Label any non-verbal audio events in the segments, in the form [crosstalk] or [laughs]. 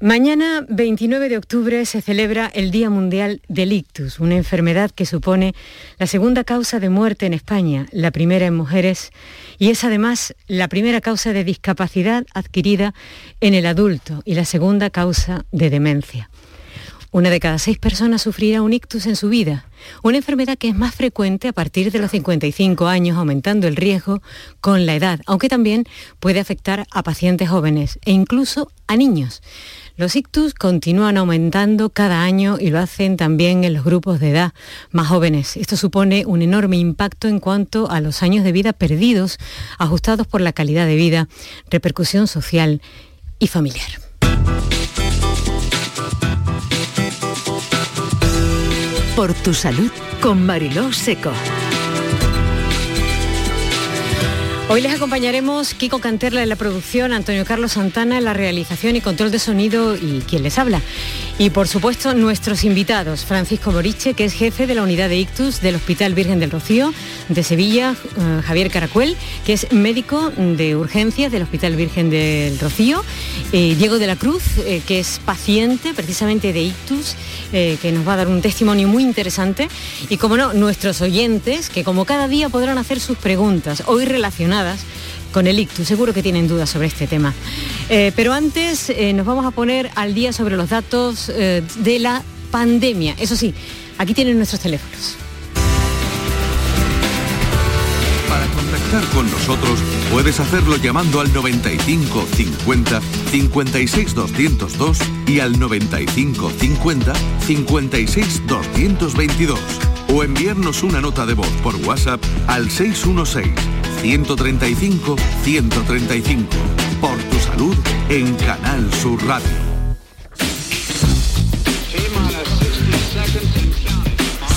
Mañana, 29 de octubre, se celebra el Día Mundial del Ictus, una enfermedad que supone la segunda causa de muerte en España, la primera en mujeres, y es además la primera causa de discapacidad adquirida en el adulto y la segunda causa de demencia. Una de cada seis personas sufrirá un ictus en su vida, una enfermedad que es más frecuente a partir de los 55 años, aumentando el riesgo con la edad, aunque también puede afectar a pacientes jóvenes e incluso a niños. Los ictus continúan aumentando cada año y lo hacen también en los grupos de edad más jóvenes. Esto supone un enorme impacto en cuanto a los años de vida perdidos, ajustados por la calidad de vida, repercusión social y familiar. Por tu salud con Mariló Seco. Hoy les acompañaremos Kiko Canterla en la producción, Antonio Carlos Santana en la realización y control de sonido y quien les habla. Y por supuesto nuestros invitados, Francisco Moriche, que es jefe de la unidad de ictus del Hospital Virgen del Rocío de Sevilla, eh, Javier Caracuel, que es médico de urgencias del Hospital Virgen del Rocío, eh, Diego de la Cruz, eh, que es paciente precisamente de ictus, que nos va a dar un testimonio muy interesante, y como no, nuestros oyentes, que como cada día podrán hacer sus preguntas, hoy relacionadas con el ictus. Seguro que tienen dudas sobre este tema. Eh, pero antes eh, nos vamos a poner al día sobre los datos eh, de la pandemia. Eso sí, aquí tienen nuestros teléfonos. Para contactar con nosotros puedes hacerlo llamando al 95 50 56 202 y al 95 50 56 222 o enviarnos una nota de voz por WhatsApp al 616 135 135. Por tu salud en Canal Sur Radio.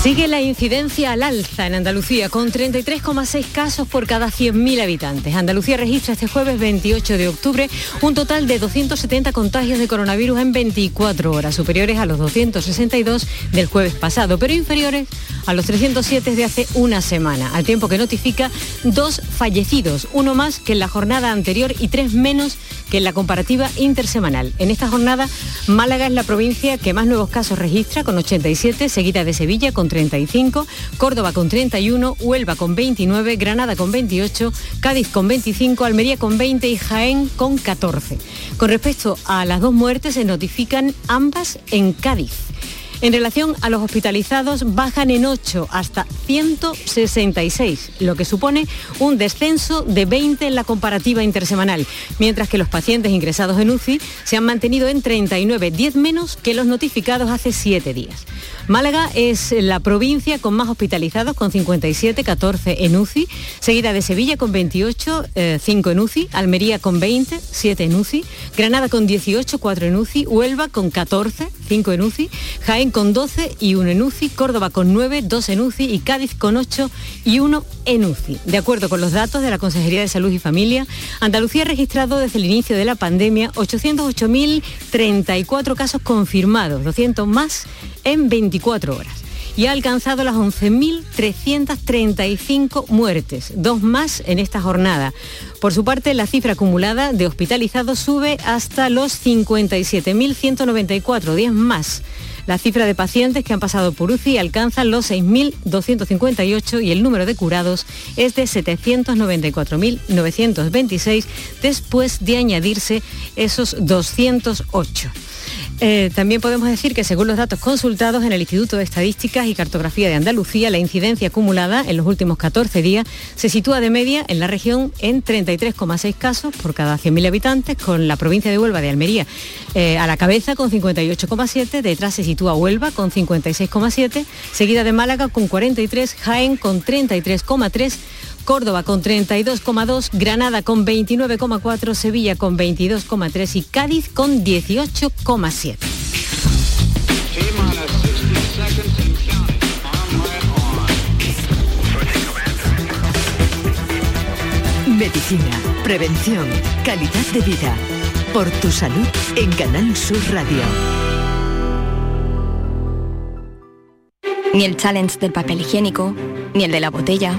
Sigue la incidencia al alza en Andalucía, con 33,6 casos por cada 100.000 habitantes. Andalucía registra este jueves 28 de octubre un total de 270 contagios de coronavirus en 24 horas, superiores a los 262 del jueves pasado, pero inferiores a los 307 de hace una semana, al tiempo que notifica dos fallecidos, uno más que en la jornada anterior y tres menos que en la comparativa intersemanal. En esta jornada, Málaga es la provincia que más nuevos casos registra, con 87, seguida de Sevilla con 35, Córdoba con 31, Huelva con 29, Granada con 28, Cádiz con 25, Almería con 20 y Jaén con 14. Con respecto a las dos muertes, se notifican ambas en Cádiz. En relación a los hospitalizados, bajan en 8 hasta 166, lo que supone un descenso de 20 en la comparativa intersemanal, mientras que los pacientes ingresados en UCI se han mantenido en 39, 10 menos que los notificados hace 7 días. Málaga es la provincia con más hospitalizados, con 57, 14 en UCI, seguida de Sevilla con 28, 5 eh, en UCI, Almería con 20, 7 en UCI, Granada con 18, 4 en UCI, Huelva con 14, 5 en UCI, Jaén con 12 y 1 en UCI, Córdoba con 9, 2 en UCI y Cádiz con 8 y 1 en UCI. De acuerdo con los datos de la Consejería de Salud y Familia, Andalucía ha registrado desde el inicio de la pandemia 808.034 casos confirmados, 200 más en 24 horas y ha alcanzado las 11.335 muertes, dos más en esta jornada. Por su parte, la cifra acumulada de hospitalizados sube hasta los 57.194, 10 más. La cifra de pacientes que han pasado por UCI alcanza los 6.258 y el número de curados es de 794.926 después de añadirse esos 208. Eh, también podemos decir que según los datos consultados en el Instituto de Estadísticas y Cartografía de Andalucía, la incidencia acumulada en los últimos 14 días se sitúa de media en la región en 33,6 casos por cada 100.000 habitantes, con la provincia de Huelva de Almería eh, a la cabeza con 58,7, detrás se sitúa Huelva con 56,7, seguida de Málaga con 43, Jaén con 33,3, Córdoba con 32,2, Granada con 29,4, Sevilla con 22,3 y Cádiz con 18,7. Medicina, prevención, calidad de vida. Por tu salud en Canal Sur Radio. Ni el challenge del papel higiénico, ni el de la botella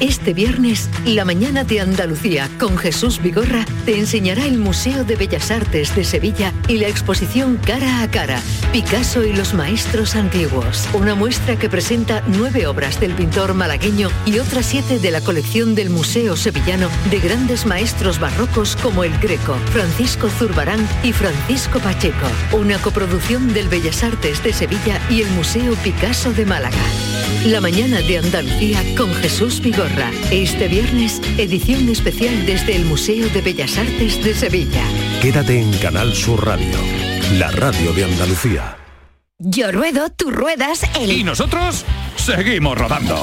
Este viernes, la mañana de Andalucía con Jesús Vigorra te enseñará el Museo de Bellas Artes de Sevilla y la exposición Cara a Cara, Picasso y los Maestros Antiguos. Una muestra que presenta nueve obras del pintor malagueño y otras siete de la colección del Museo Sevillano de grandes maestros barrocos como el Greco, Francisco Zurbarán y Francisco Pacheco. Una coproducción del Bellas Artes de Sevilla y el Museo Picasso de Málaga. La mañana de Andalucía con Jesús Vigorra. Este viernes, edición especial desde el Museo de Bellas Artes de Sevilla. Quédate en Canal Sur Radio, la radio de Andalucía. Yo ruedo, tú ruedas, el... ¿Y nosotros? Seguimos rodando.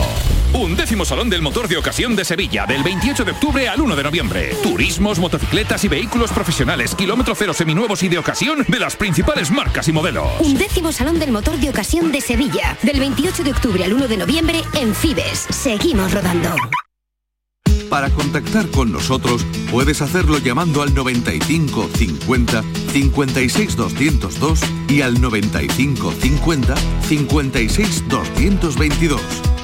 Un décimo Salón del Motor de Ocasión de Sevilla, del 28 de octubre al 1 de noviembre. Turismos, motocicletas y vehículos profesionales, kilómetro cero seminuevos y de ocasión de las principales marcas y modelos. Un décimo Salón del Motor de Ocasión de Sevilla, del 28 de octubre al 1 de noviembre en Fibes. Seguimos rodando. Para contactar con nosotros puedes hacerlo llamando al 95 50 56 202 y al 95 50 56 222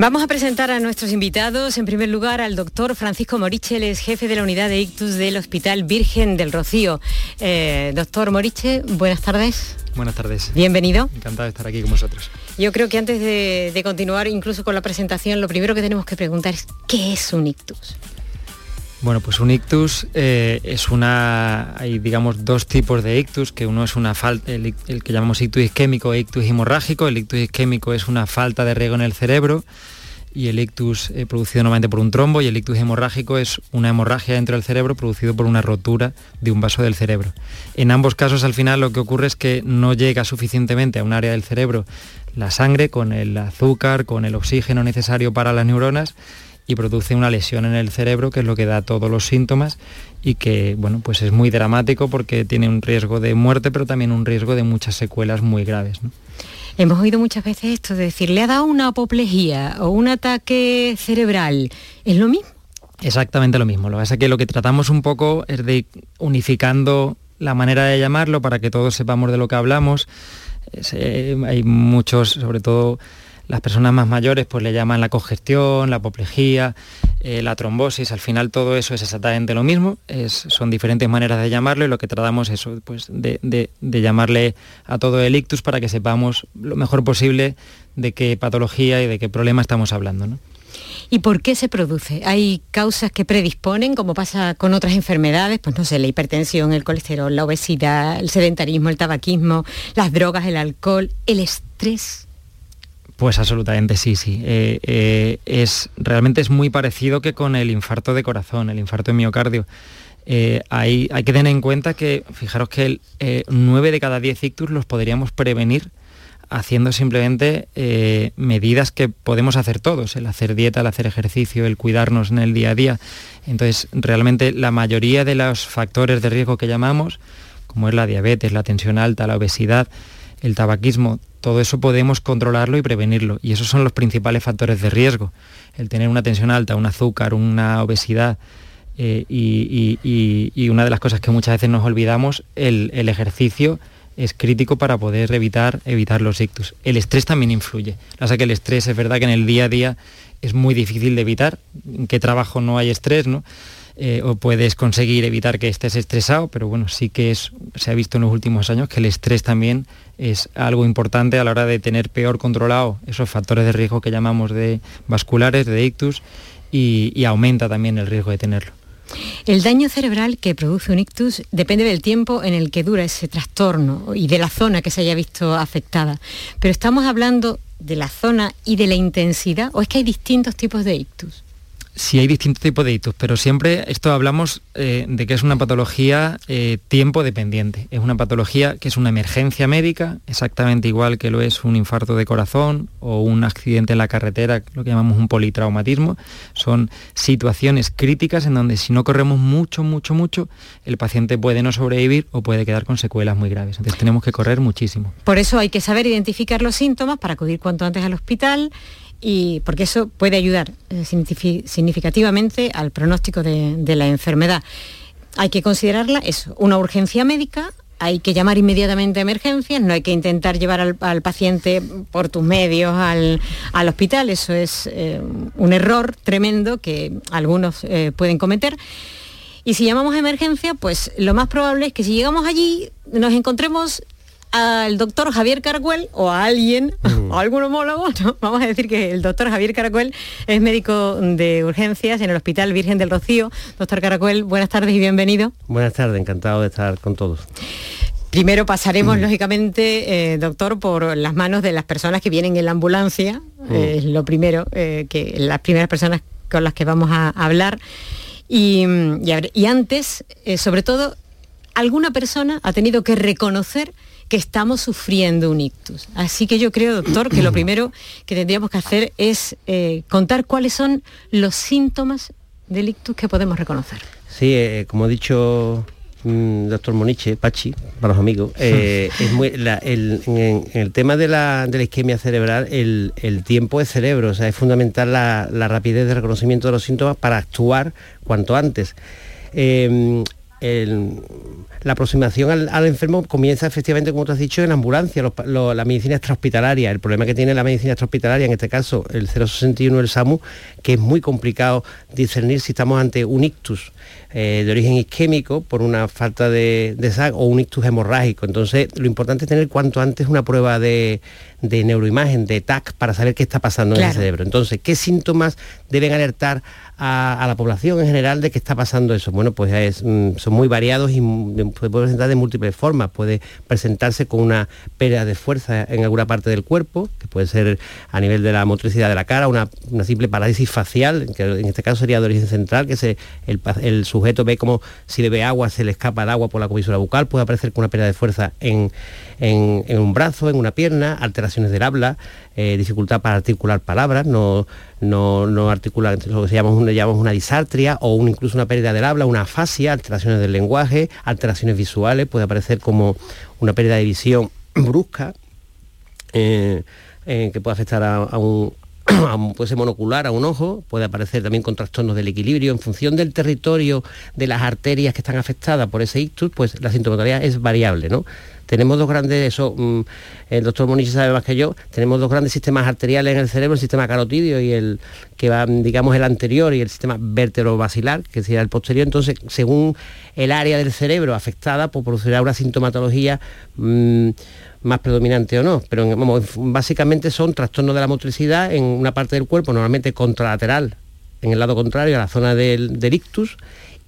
Vamos a presentar a nuestros invitados. En primer lugar, al doctor Francisco Moriche, es jefe de la unidad de ictus del Hospital Virgen del Rocío. Eh, doctor Moriche, buenas tardes. Buenas tardes. Bienvenido. Encantado de estar aquí con vosotros. Yo creo que antes de, de continuar incluso con la presentación, lo primero que tenemos que preguntar es, ¿qué es un ictus? Bueno, pues un ictus eh, es una, hay digamos dos tipos de ictus, que uno es una falta, el, que llamamos ictus isquémico e ictus hemorrágico. El ictus isquémico es una falta de riego en el cerebro y el ictus eh, producido normalmente por un trombo y el ictus hemorrágico es una hemorragia dentro del cerebro producido por una rotura de un vaso del cerebro. En ambos casos al final lo que ocurre es que no llega suficientemente a un área del cerebro la sangre con el azúcar, con el oxígeno necesario para las neuronas y produce una lesión en el cerebro, que es lo que da todos los síntomas y que bueno, pues es muy dramático porque tiene un riesgo de muerte, pero también un riesgo de muchas secuelas muy graves. Hemos oído muchas veces esto de decir, le ha dado una apoplejía o un ataque cerebral. ¿Es lo mismo? Exactamente lo mismo. Lo que pasa es que lo que tratamos un poco es de unificando la manera de llamarlo para que todos sepamos de lo que hablamos. Eh, hay muchos, sobre todo las personas más mayores pues le llaman la congestión, la apoplejía, eh, la trombosis, al final todo eso es exactamente lo mismo, son diferentes maneras de llamarlo y lo que tratamos es pues, de, llamarle a todo el ictus para que sepamos lo mejor posible de qué patología y de qué problema estamos hablando. ¿Y por qué se produce? ¿Hay causas que predisponen, como pasa con otras enfermedades? Pues no sé, la hipertensión, el colesterol, la obesidad, el sedentarismo, el tabaquismo, las drogas, el alcohol, el estrés. Pues absolutamente sí, sí. Eh, eh, es, realmente es muy parecido que con el infarto de corazón, el infarto de miocardio. Eh, hay, hay, que tener en cuenta que, fijaros que el, 9 de cada 10 ictus los podríamos prevenir haciendo simplemente medidas que podemos hacer todos, el hacer dieta, el hacer ejercicio, el cuidarnos en el día a día. Entonces, realmente la mayoría de los factores de riesgo que llamamos, como es la diabetes, la tensión alta, la obesidad, el tabaquismo, todo eso podemos controlarlo y prevenirlo. Y esos son los principales factores de riesgo. El tener una tensión alta, un azúcar, una obesidad. Eh, y, una de las cosas que muchas veces nos olvidamos, el, ejercicio es crítico para poder evitar, evitar los ictus. El estrés también influye. O sea que el estrés es verdad que en el día a día es muy difícil de evitar. ¿En qué trabajo no hay estrés? ¿no? Eh, o puedes conseguir evitar que estés estresado, pero bueno, sí que es, se ha visto en los últimos años que el estrés también es algo importante a la hora de tener peor controlado esos factores de riesgo que llamamos de vasculares, de ictus, y, aumenta también el riesgo de tenerlo. El daño cerebral que produce un ictus depende del tiempo en el que dura ese trastorno y de la zona que se haya visto afectada. Pero estamos hablando de la zona y de la intensidad, o es que hay distintos tipos de ictus. Sí hay distintos tipos de ictus, pero siempre esto hablamos eh, de que es una patología eh, tiempo dependiente. Es una patología que es una emergencia médica, exactamente igual que lo es un infarto de corazón o un accidente en la carretera, lo que llamamos un politraumatismo. Son situaciones críticas en donde si no corremos mucho, mucho, mucho, el paciente puede no sobrevivir o puede quedar con secuelas muy graves. Entonces tenemos que correr muchísimo. Por eso hay que saber identificar los síntomas para acudir cuanto antes al hospital y porque eso puede ayudar eh, significativamente al pronóstico de, la enfermedad. Hay que considerarla eso, una urgencia médica, hay que llamar inmediatamente a emergencias, no hay que intentar llevar al, paciente por tus medios al, hospital, eso es eh, un error tremendo que algunos eh, pueden cometer. Y si llamamos a emergencia, pues lo más probable es que si llegamos allí nos encontremos al doctor Javier Caracuel o a alguien, [laughs] o a algún homólogo, [laughs] vamos a decir que el doctor Javier Caracuel es médico de urgencias en el Hospital Virgen del Rocío. Doctor Caracuel, buenas tardes y bienvenido. Buenas tardes, encantado de estar con todos. Primero pasaremos, lógicamente, eh, doctor, por las manos de las personas que vienen en la ambulancia, es lo primero, eh, que las primeras personas con las que vamos a hablar. Y, y, antes, eh, sobre todo, alguna persona ha tenido que reconocer que estamos sufriendo un ictus. Así que yo creo, doctor, que lo primero que tendríamos que hacer es eh, contar cuáles son los síntomas del ictus que podemos reconocer. Sí, eh, como ha dicho mm, doctor Moniche, Pachi, para los amigos, eh, es muy, el, en, el tema de la, isquemia cerebral, el, tiempo es cerebro, o sea, es fundamental la, rapidez de reconocimiento de los síntomas para actuar cuanto antes la aproximación al, enfermo comienza efectivamente, como tú has dicho, en la ambulancia, la medicina extrahospitalaria. El problema que tiene la medicina extrahospitalaria, en este caso el 061 del SAMU, que es muy complicado discernir si estamos ante un ictus eh, de origen isquémico por una falta de, sangre o un ictus hemorrágico. Entonces, lo importante es tener cuanto antes una prueba de, neuroimagen, de TAC, para saber qué está pasando en el cerebro. Entonces, ¿qué síntomas deben alertar a, la población en general de qué está pasando eso? Bueno, pues mm, son muy variados y se puede presentar de múltiples formas. Puede presentarse con una pérdida de fuerza en alguna parte del cuerpo, que puede ser a nivel de la motricidad de la cara, una, simple parálisis facial, que en este caso sería de origen central, que se, el, sujeto ve como si le ve agua, se le escapa el agua por la comisura bucal, puede aparecer con una pérdida de fuerza en, un brazo, en una pierna, alteraciones del habla, eh, dificultad para articular palabras, no, no, no articula lo que llamamos, una disartria o incluso una pérdida del habla, una afasia, alteraciones del lenguaje, alteraciones visuales, puede aparecer como una pérdida de visión brusca, eh, eh, que puede afectar [clears throat] a, un, puede ser monocular a un ojo, puede aparecer también con trastornos del equilibrio. En función del territorio de las arterias que están afectadas por ese ictus, pues la sintomatología es variable, ¿no? Tenemos dos grandes, eso mm, el doctor Moniche sabe más que yo, tenemos dos grandes sistemas arteriales en el cerebro, el sistema carotidio y el que va, digamos, el anterior y el sistema vertebrovasilar, que sería el posterior. Entonces, según el área del cerebro afectada, pues producirá una sintomatología mm, más predominante o no, pero básicamente son trastornos de la motricidad en una parte del cuerpo, normalmente contralateral, en el lado contrario a la zona del, ictus,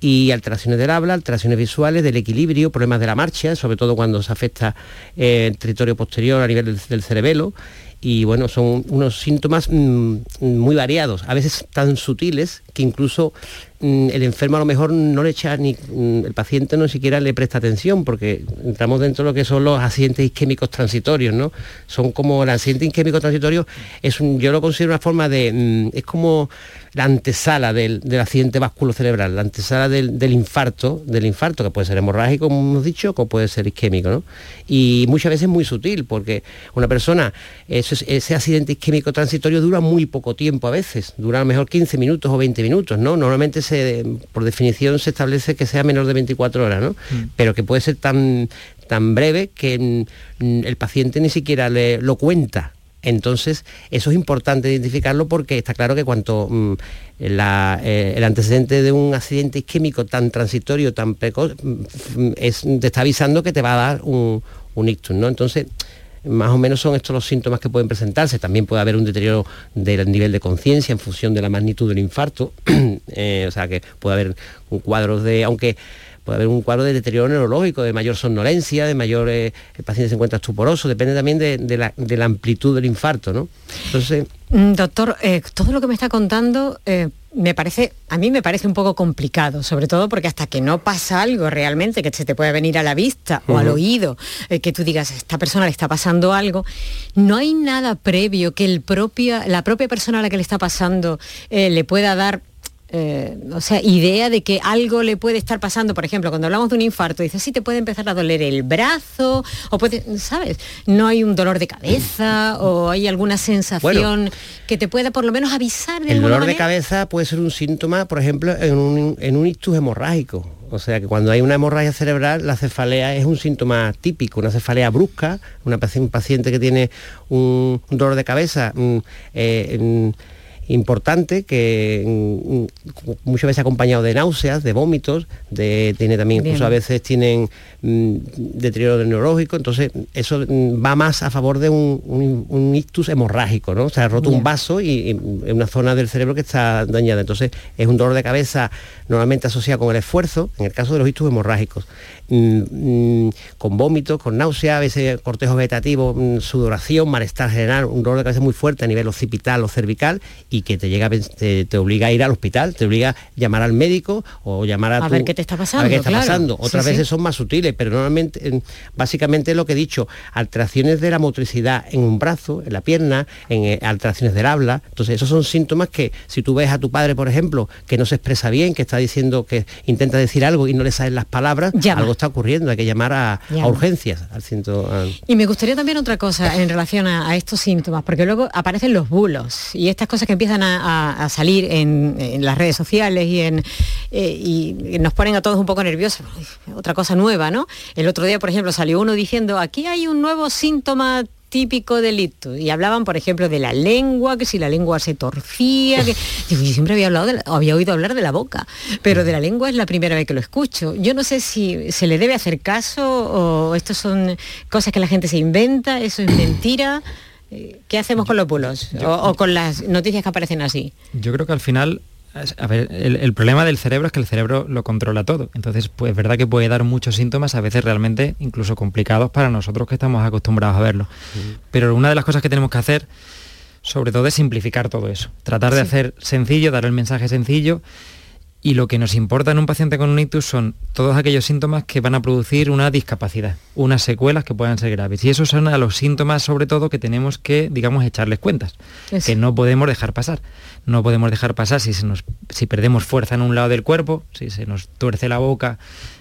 y alteraciones del habla, alteraciones visuales, del equilibrio, problemas de la marcha, sobre todo cuando se afecta eh, el territorio posterior a nivel del cerebelo, y bueno, son unos síntomas mm, muy variados, a veces tan sutiles que incluso el enfermo a lo mejor no le echa ni mm, el paciente no siquiera le presta atención porque entramos dentro de lo que son los accidentes isquémicos transitorios, ¿no? Son como el accidente isquémico transitorio es un, yo lo considero una forma de es como la antesala del, accidente cerebral, la antesala del, infarto, del infarto que puede ser hemorrágico, como hemos dicho, o puede ser isquémico, ¿no? Y muchas veces muy sutil porque una persona ese accidente isquémico transitorio dura muy poco tiempo a veces, dura a lo mejor 15 minutos o 20 minutos, ¿no? Normalmente se, por definición se establece que sea menor de 24 horas, ¿no? Mm. Pero que puede ser tan, tan breve que el paciente ni siquiera le, lo cuenta. Entonces, eso es importante identificarlo porque está claro que cuanto mm, eh, el antecedente de un accidente isquémico tan transitorio, tan precoz, mm, es, te está avisando que te va a dar un, un ictus, ¿no? Entonces, más o menos son estos los síntomas que pueden presentarse. También puede haber un deterioro del nivel de conciencia en función de la magnitud del infarto. [clears throat] Eh, o sea que puede haber un cuadro de, aunque puede haber un cuadro de deterioro neurológico, de mayor somnolencia, de mayor, eh, el paciente se encuentra estuporoso, depende también de, la, amplitud del infarto, ¿no? Entonces... Mm, doctor, eh, todo lo que me está contando me parece, a mí me parece un poco complicado, sobre todo porque hasta que no pasa algo realmente que se te puede venir a la vista o al oído, eh, que tú digas, esta persona le está pasando algo, no hay nada previo que el propia, la propia persona a la que le está pasando eh, le pueda dar eh, o sea, idea de que algo le puede estar pasando, por ejemplo, cuando hablamos de un infarto, dice, sí, te puede empezar a doler el brazo, o puede, ¿sabes? No hay un dolor de cabeza, o hay alguna sensación que te pueda por lo menos avisar de El dolor de cabeza puede ser un síntoma, por ejemplo, en un, en un ictus hemorrágico. O sea que cuando hay una hemorragia cerebral, la cefalea es un síntoma típico, una cefalea brusca, una, un paciente que tiene un, dolor de cabeza, mm, eh, importante que mm, mm, muchas veces acompañado de náuseas, de vómitos, de, tiene también incluso a veces tienen mm, deterioro neurológico, entonces eso va más a favor de un, ictus hemorrágico, ¿no? O sea, roto un vaso y, en una zona del cerebro que está dañada. Entonces es un dolor de cabeza normalmente asociado con el esfuerzo, en el caso de los ictus hemorrágicos. con vómitos, con náuseas, a veces cortejo vegetativo, sudoración, malestar general, un dolor de cabeza muy fuerte a nivel occipital o cervical y que te llega te, obliga a ir al hospital, te obliga a llamar al médico o llamar a, a ver qué te está pasando. A ver qué está pasando. Otras veces son más sutiles, pero normalmente, básicamente lo que he dicho, alteraciones de la motricidad en un brazo, en la pierna, en eh, alteraciones del habla. Entonces, esos son síntomas que si tú ves a tu padre, por ejemplo, que no se expresa bien, que está diciendo que intenta decir algo y no le salen las palabras, algo está ocurriendo, hay que llamar a, urgencias al ciento, Y me gustaría también otra cosa en relación a, estos síntomas, porque luego aparecen los bulos y estas cosas que empiezan a, salir en, las redes sociales y, en, eh, y nos ponen a todos un poco nerviosos. Otra cosa nueva, ¿no? El otro día, por ejemplo, salió uno diciendo, aquí hay un nuevo síntoma típico delito y hablaban por ejemplo de la lengua que si la lengua se torcía que [laughs] yo siempre había hablado había oído hablar de la boca pero de la lengua es la primera vez que lo escucho yo no sé si se le debe hacer caso o esto son cosas que la gente se inventa eso es mentira ¿Qué hacemos con los bulos? o, con las noticias que aparecen así? Yo creo que al final a ver, el, problema del cerebro es que el cerebro lo controla todo. Entonces, pues es verdad que puede dar muchos síntomas, a veces realmente incluso complicados para nosotros que estamos acostumbrados a verlo. Pero una de las cosas que tenemos que hacer, sobre todo, es simplificar todo eso. Tratar de hacer sencillo, dar el mensaje sencillo y lo que nos importa en un paciente con un ictus son todos aquellos síntomas que van a producir una discapacidad, unas secuelas que puedan ser graves. Y esos son a los síntomas, sobre todo, que tenemos que, digamos, echarles cuentas, que no podemos dejar pasar. No podemos dejar pasar si, se nos, si perdemos fuerza en un lado del cuerpo, si se nos tuerce la boca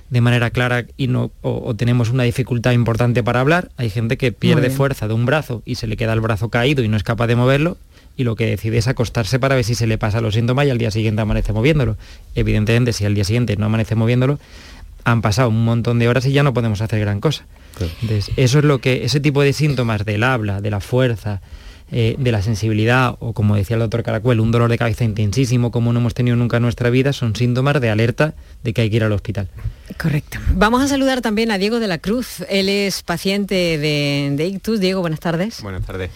de manera clara y no, o, tenemos una dificultad importante para hablar. Hay gente que pierde fuerza de un brazo y se le queda el brazo caído y no es capaz de moverlo y lo que decide es acostarse para ver si se le pasa los síntomas y al día siguiente amanece moviéndolo. Evidentemente, si al día siguiente no amanece moviéndolo, han pasado un montón de horas y ya no podemos hacer gran cosa. eso es lo que, ese tipo de síntomas del habla, de la fuerza, eh, de la sensibilidad o como decía el doctor Caracuel, un dolor de cabeza intensísimo como no hemos tenido nunca en nuestra vida, son síntomas de alerta de que hay que ir al hospital. Correcto. Vamos a saludar también a Diego de la Cruz. Él es paciente de, ictus. Diego, buenas tardes. Buenas tardes.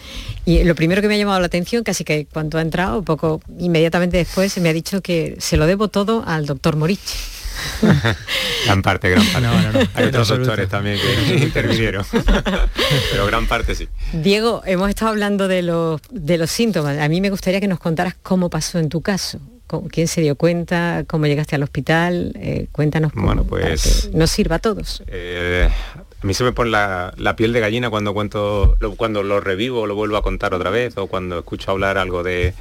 Y lo primero que me ha llamado la atención, casi que cuando ha entrado, poco inmediatamente después, me ha dicho que se lo debo todo al doctor Morichi. [laughs] gran parte, gran parte. Hay otros doctores también que intervinieron. [laughs] Pero gran parte sí. Diego, hemos estado hablando de los, de los síntomas. A mí me gustaría que nos contaras cómo pasó en tu caso. ¿Quién se dio cuenta? ¿Cómo llegaste al hospital? Eh, cuéntanos cómo bueno, pues, nos sirva a todos. Eh, a mí se me pone la, piel de gallina cuando cuento, lo, cuando lo revivo, lo vuelvo a contar otra vez, o cuando escucho hablar algo de,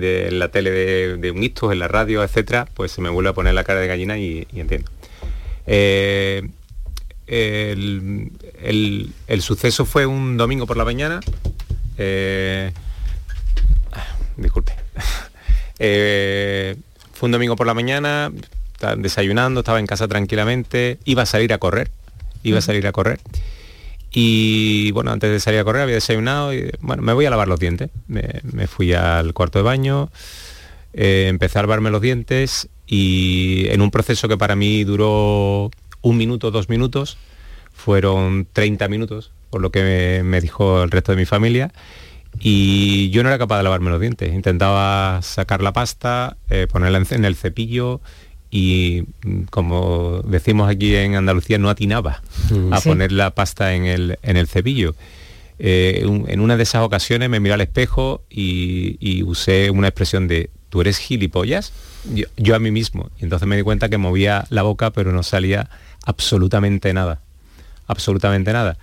de la tele de, un ictus, en la radio, etcétera, pues se me vuelve a poner la cara de gallina y, entiendo. Eh, el, suceso fue un domingo por la mañana. Eh, disculpe. [laughs] Eh, fue un domingo por la mañana, desayunando, estaba en casa tranquilamente, iba a salir a correr, iba a salir a correr. Y bueno, antes de salir a correr había desayunado y bueno, me voy a lavar los dientes. Me, fui al cuarto de baño, eh, empecé a lavarme los dientes y en un proceso que para mí duró un minuto, dos minutos, fueron 30 minutos, por lo que me, dijo el resto de mi familia. Y yo no era capaz de lavarme los dientes. Intentaba sacar la pasta, eh, ponerla en el cepillo y mm, como decimos aquí en Andalucía, no atinaba mm. a poner la pasta en el, en el cepillo. Eh, en una de esas ocasiones me miré al espejo y, usé una expresión de ¿tú eres gilipollas? Yo, a mí mismo. Y entonces me di cuenta que movía la boca, pero no salía absolutamente nada. Absolutamente nada.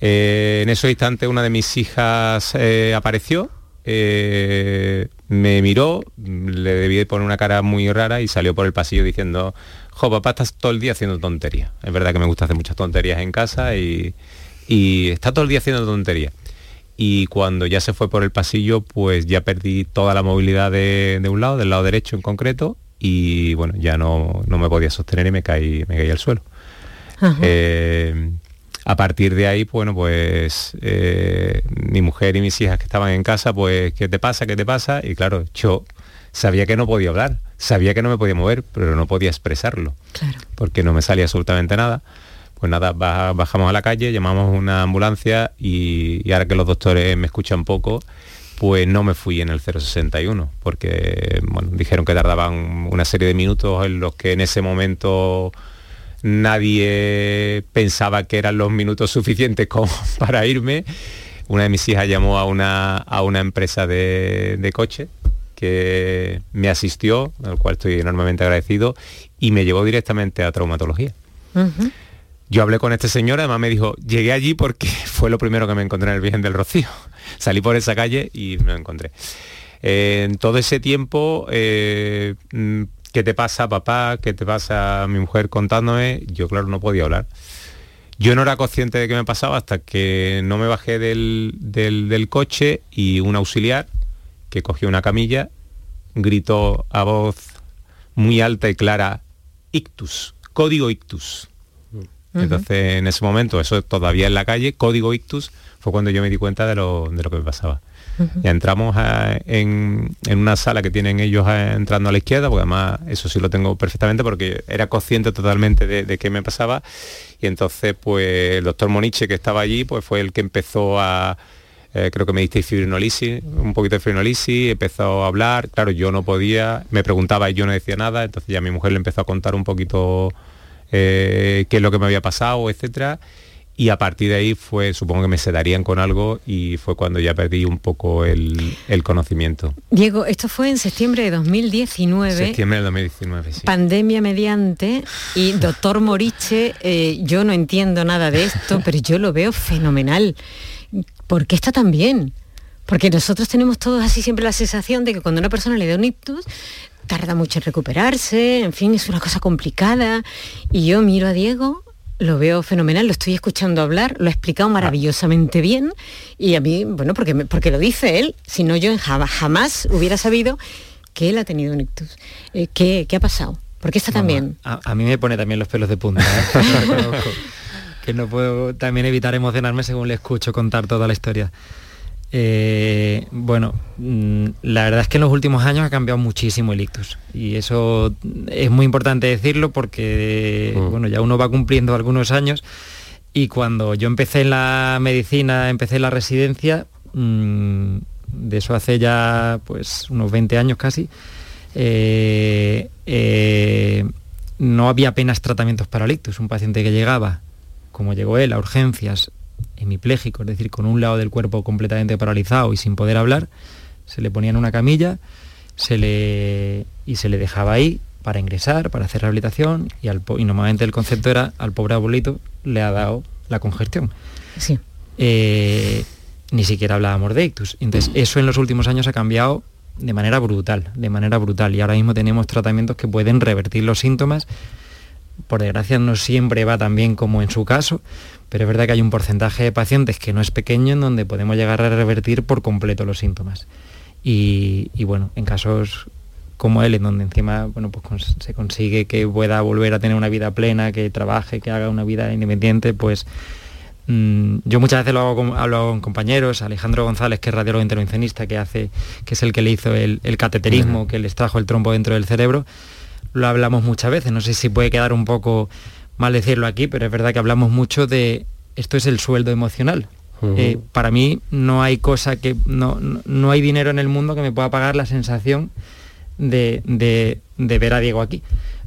Eh, en ese instante una de mis hijas eh, apareció, me miró, le debí poner una cara muy rara y salió por el pasillo diciendo, jo, papá, estás todo el día haciendo tonterías. Es verdad que me gusta hacer muchas tonterías en casa y, y está todo el día haciendo tonterías y cuando ya se fue por el pasillo pues ya perdí toda la movilidad de, un lado, del lado derecho en concreto y bueno, ya no, me podía sostener y me caí, me caí al suelo. Eh, a partir de ahí, bueno, pues eh, mi mujer y mis hijas que estaban en casa, pues, ¿qué te pasa? ¿Qué te pasa? Y claro, yo sabía que no podía hablar, sabía que no me podía mover, pero no podía expresarlo, porque no me salía absolutamente nada pues nada, bajamos a la calle, llamamos una ambulancia y, ahora que los doctores me escuchan poco, pues no me fui en el 061, porque bueno, dijeron que tardaban una serie de minutos en los que en ese momento nadie pensaba que eran los minutos suficientes como [laughs] para irme. Una de mis hijas llamó a una, a una empresa de, coche que me asistió, al cual estoy enormemente agradecido, y me llevó directamente a traumatología. Yo hablé con este señor, además me dijo, llegué allí porque [laughs] fue lo primero que me encontré en el Virgen del Rocío. [laughs] Salí por esa calle y me lo encontré. en todo ese tiempo, eh, mm, ¿qué te pasa papá? ¿Qué te pasa mi mujer contándome? Yo claro no podía hablar. Yo no era consciente de qué me pasaba hasta que no me bajé del, del coche y un auxiliar que cogió una camilla gritó a voz muy alta y clara, ictus, código ictus. Entonces, en ese momento, eso todavía en la calle, código ictus, fue cuando yo me di cuenta de lo, que me pasaba. Ya entramos en, una sala que tienen ellos entrando a la izquierda, porque además eso sí lo tengo perfectamente porque era consciente totalmente de, qué me pasaba. Y entonces, pues el doctor Moniche que estaba allí, pues fue el que empezó a, eh, creo que me diste fibrinolisis, un poquito de fibrinolisis, empezó a hablar, claro, yo no podía, me preguntaba y yo no decía nada, entonces ya mi mujer le empezó a contar un poquito eh, qué es lo que me había pasado, etcétera. Y a partir de ahí fue, supongo que me sedarían con algo y fue cuando ya perdí un poco el, conocimiento. Diego, esto fue en septiembre de 2019. Septiembre de 2019, sí. Pandemia mediante y doctor Moriche, eh, yo no entiendo nada de esto, pero yo lo veo fenomenal. ¿Por qué está tan bien? Porque nosotros tenemos todos así siempre la sensación de que cuando una persona le da un ictus, tarda mucho en recuperarse, en fin, es una cosa complicada. Y yo miro a Diego, lo veo fenomenal, lo estoy escuchando hablar, lo ha explicado maravillosamente bien y a mí, bueno, porque, porque lo dice él, si no yo jamás, hubiera sabido que él ha tenido un ictus. Eh, ¿qué, ha pasado? ¿Por qué está tan bien? A, mí me pone también los pelos de punta. ¿eh? [laughs] [laughs] que no puedo también evitar emocionarme según le escucho contar toda la historia. Eh, bueno, mm, la verdad es que en los últimos años ha cambiado muchísimo el ictus y eso es muy importante decirlo porque mm. bueno, ya uno va cumpliendo algunos años y cuando yo empecé en la medicina, empecé en la residencia, mm, de eso hace ya pues unos 20 años casi, eh, eh, no había apenas tratamientos para el ictus. Un paciente que llegaba, como llegó él, a urgencias, hemipléjico, es decir, con un lado del cuerpo completamente paralizado y sin poder hablar, se le ponía en una camilla se le, y se le dejaba ahí para ingresar, para hacer rehabilitación y, al, y normalmente el concepto era al pobre abuelito le ha dado la congestión. Sí. Eh, ni siquiera hablábamos de ictus. Entonces eso en los últimos años ha cambiado de manera brutal, de manera brutal y ahora mismo tenemos tratamientos que pueden revertir los síntomas. Por desgracia no siempre va tan bien como en su caso, pero es verdad que hay un porcentaje de pacientes que no es pequeño en donde podemos llegar a revertir por completo los síntomas. Y, bueno, en casos como él, en donde encima bueno, pues se consigue que pueda volver a tener una vida plena, que trabaje, que haga una vida independiente, pues mm, yo muchas veces lo hago con, hablo con compañeros, Alejandro González, que es radiólogo intervencionista, que hace, que es el que le hizo el, cateterismo, que le extrajo el trombo dentro del cerebro, lo hablamos muchas veces, no sé si puede quedar un poco mal decirlo aquí, pero es verdad que hablamos mucho de esto es el sueldo emocional. Eh, para mí no hay cosa que, no, no, hay dinero en el mundo que me pueda pagar la sensación de, de, ver a Diego aquí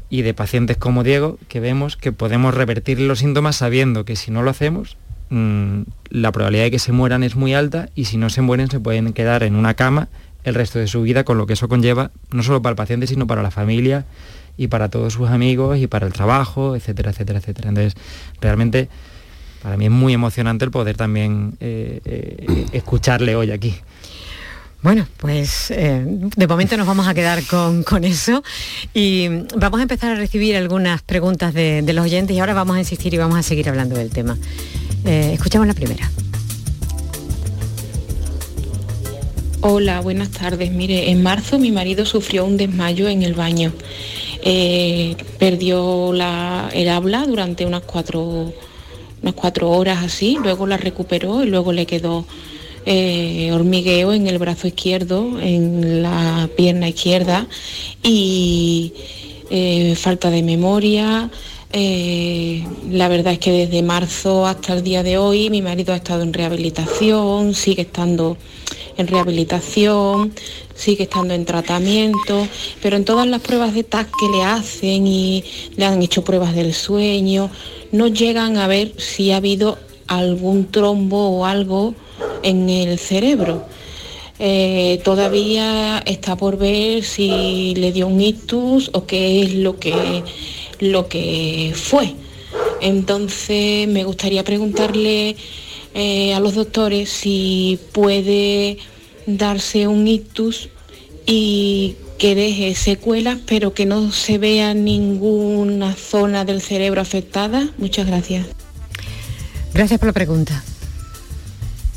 y de pacientes como Diego que vemos que podemos revertir los síntomas sabiendo que si no lo hacemos mm, la probabilidad de que se mueran es muy alta y si no se mueren se pueden quedar en una cama el resto de su vida con lo que eso conlleva, no solo para el paciente, sino para la familia y para todos sus amigos y para el trabajo, etcétera, etcétera, etcétera. Entonces, realmente para mí es muy emocionante el poder también eh, eh, escucharle hoy aquí. Bueno, pues eh, de momento nos vamos a quedar con, eso y vamos a empezar a recibir algunas preguntas de, los oyentes y ahora vamos a insistir y vamos a seguir hablando del tema. escuchamos la primera. Hola, buenas tardes. Mire, en marzo mi marido sufrió un desmayo en el baño. Perdió el habla durante unas cuatro unas cuatro horas así, luego la recuperó y luego le quedó eh, hormigueo en el brazo izquierdo, en la pierna izquierda y eh, falta de memoria. Eh, la verdad es que desde marzo hasta el día de hoy mi marido ha estado en rehabilitación, sigue estando en rehabilitación, sigue estando en tratamiento, pero en todas las pruebas de TAC que le hacen y le han hecho pruebas del sueño, no llegan a ver si ha habido algún trombo o algo en el cerebro. Eh, todavía está por ver si le dio un ictus o qué es lo que, lo que fue. Entonces me gustaría preguntarle eh, a los doctores si puede darse un ictus y que deje secuelas, pero que no se vea ninguna zona del cerebro afectada. Muchas gracias. Gracias por la pregunta.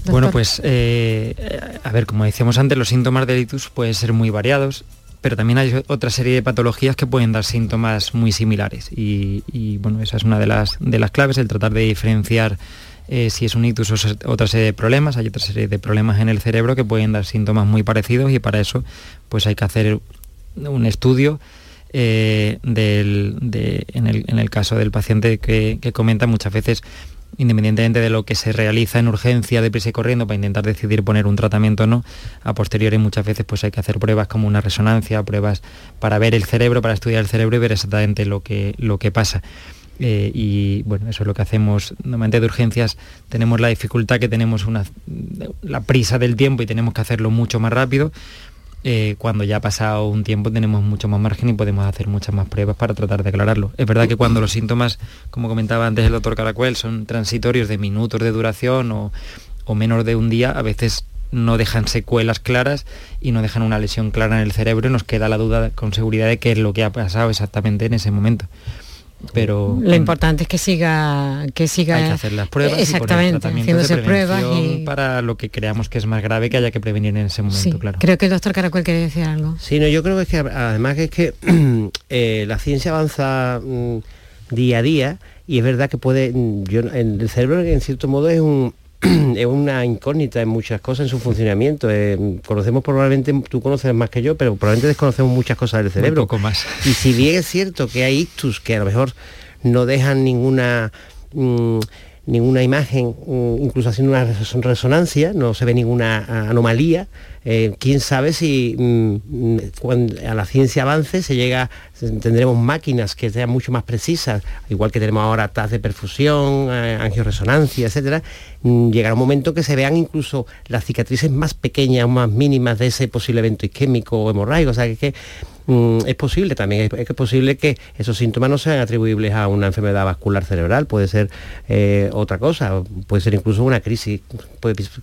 Bueno, pues eh, a ver, como decíamos antes, los síntomas del ictus pueden ser muy variados, pero también hay otra serie de patologías que pueden dar síntomas muy similares. Y, bueno, esa es una de las, de las claves, el tratar de diferenciar eh, si es un ictus o otra serie de problemas, hay otra serie de problemas en el cerebro que pueden dar síntomas muy parecidos y para eso pues hay que hacer un estudio eh, en, el, caso del paciente que, comenta muchas veces independientemente de lo que se realiza en urgencia de prisa y corriendo para intentar decidir poner un tratamiento o no, a posteriori muchas veces pues hay que hacer pruebas como una resonancia, pruebas para ver el cerebro, para estudiar el cerebro y ver exactamente lo que, lo que pasa. Eh, y bueno, eso es lo que hacemos. Normalmente de urgencias tenemos la dificultad que tenemos una, la prisa del tiempo y tenemos que hacerlo mucho más rápido. Eh, cuando ya ha pasado un tiempo tenemos mucho más margen y podemos hacer muchas más pruebas para tratar de aclararlo. Es verdad que cuando los síntomas, como comentaba antes el doctor Caracuel, son transitorios de minutos de duración o, o menos de un día, a veces no dejan secuelas claras y no dejan una lesión clara en el cerebro y nos queda la duda con seguridad de qué es lo que ha pasado exactamente en ese momento pero lo importante es que siga que siga hay que hacer las pruebas exactamente haciéndose pruebas para lo que creamos que es más grave que haya que prevenir en ese momento claro. creo que el doctor Caracuel quería decir algo. Sí no yo creo que es que además es que [clears throat] eh, la ciencia avanza mm, día a día y es verdad que puede mm, yo el cerebro en cierto modo es un [clears throat] es una incógnita en muchas cosas en su funcionamiento. Eh, conocemos probablemente, tú conoces más que yo, pero probablemente desconocemos muchas cosas del cerebro. poco más. Y si bien es cierto que hay ictus que a lo mejor no dejan ninguna... Mm, ninguna imagen, mm, incluso haciendo una resonancia, no se ve ninguna anomalía, eh, quién sabe si mm, cuando a la ciencia avance se llega, tendremos máquinas que sean mucho más precisas, igual que tenemos ahora TAS de perfusión, eh, angioresonancia, etcétera, mm, llegará un momento que se vean incluso las cicatrices más pequeñas, más mínimas de ese posible evento isquémico o hemorrágico, o sea que Mm, es posible también, es, posible que esos síntomas no sean atribuibles a una enfermedad vascular cerebral, puede ser eh, otra cosa, puede ser incluso una crisis,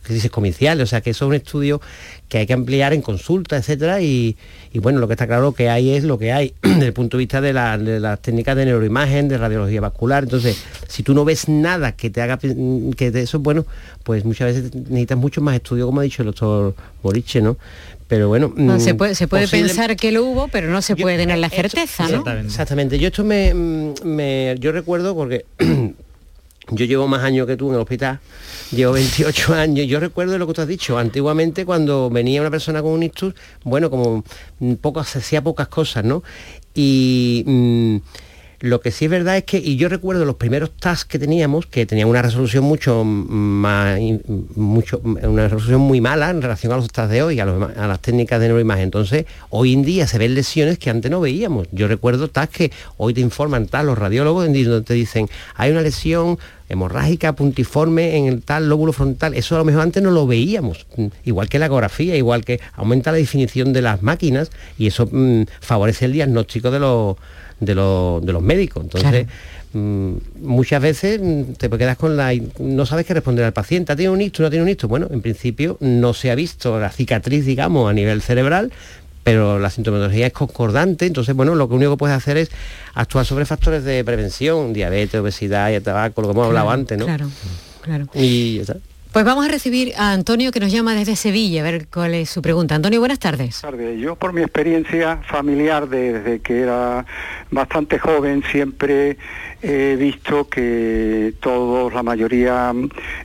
crisis comicial, o sea que eso es un estudio que hay que ampliar en consulta, etcétera, y, bueno, lo que está claro que hay es lo que hay [clears throat] desde el punto de vista de, las técnicas de neuroimagen, de radiología vascular, entonces si tú no ves nada que te haga que de eso, bueno, pues muchas veces necesitas mucho más estudio, como ha dicho el doctor Boriche, ¿no? Pero bueno se mm, puede, se puede pensar que lo hubo pero no se puede tener la certeza ¿no? exactamente. Yo esto me, yo recuerdo porque [clears throat] yo llevo más años que tú en el hospital llevo 28 [laughs] años yo recuerdo lo que tú has dicho. Antiguamente cuando venía una persona con un ictus bueno como poco se hacía pocas cosas no y mm, lo que sí es verdad es que, y yo recuerdo los primeros tasks que teníamos, que tenían una resolución mucho más, mucho, una resolución muy mala en relación a los tasks de hoy, a, las técnicas de neuroimagen. Entonces, hoy en día se ven lesiones que antes no veíamos. Yo recuerdo tasks que hoy te informan tal los radiólogos donde te dicen, hay una lesión hemorrágica, puntiforme en el tal lóbulo frontal. Eso a lo mejor antes no lo veíamos, mm, igual que la ecografía, igual que aumenta la definición de las máquinas y eso mm, favorece el diagnóstico de los, de los, de los médicos. Entonces, mm, muchas veces te quedas con la... no sabes qué responder al paciente. ¿Ha tenido un ictus? ¿No tiene un ictus? Bueno, en principio no se ha visto la cicatriz, digamos, a nivel cerebral, pero la sintomatología es concordante, entonces, bueno, lo único que puedes hacer es actuar sobre factores de prevención, diabetes, obesidad y tabaco, lo que hemos hablado antes, ¿no? Claro, claro. Y Pues vamos a recibir a Antonio que nos llama desde Sevilla, a ver cuál es su pregunta. Antonio, buenas tardes. Buenas tardes. Yo por mi experiencia familiar desde que era bastante joven siempre he visto que todos, la mayoría,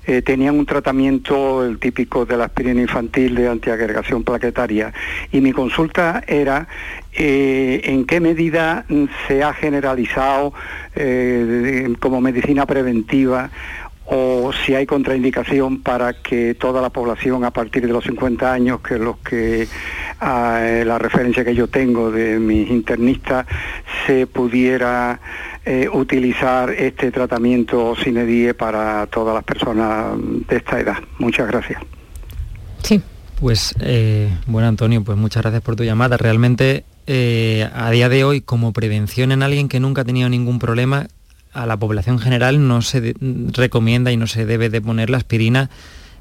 eh, tenían un tratamiento, el típico de la aspirina infantil de antiagregación plaquetaria. Y mi consulta era eh, en qué medida se ha generalizado eh, como medicina preventiva o si hay contraindicación para que toda la población a partir de los 50 años, que es lo que la referencia que yo tengo de mis internistas, se pudiera eh, utilizar este tratamiento sin die para todas las personas de esta edad. Muchas gracias. Sí. Pues eh, bueno Antonio, pues muchas gracias por tu llamada. Realmente eh, a día de hoy como prevención en alguien que nunca ha tenido ningún problema, a la población general no se recomienda y no se debe de poner la aspirina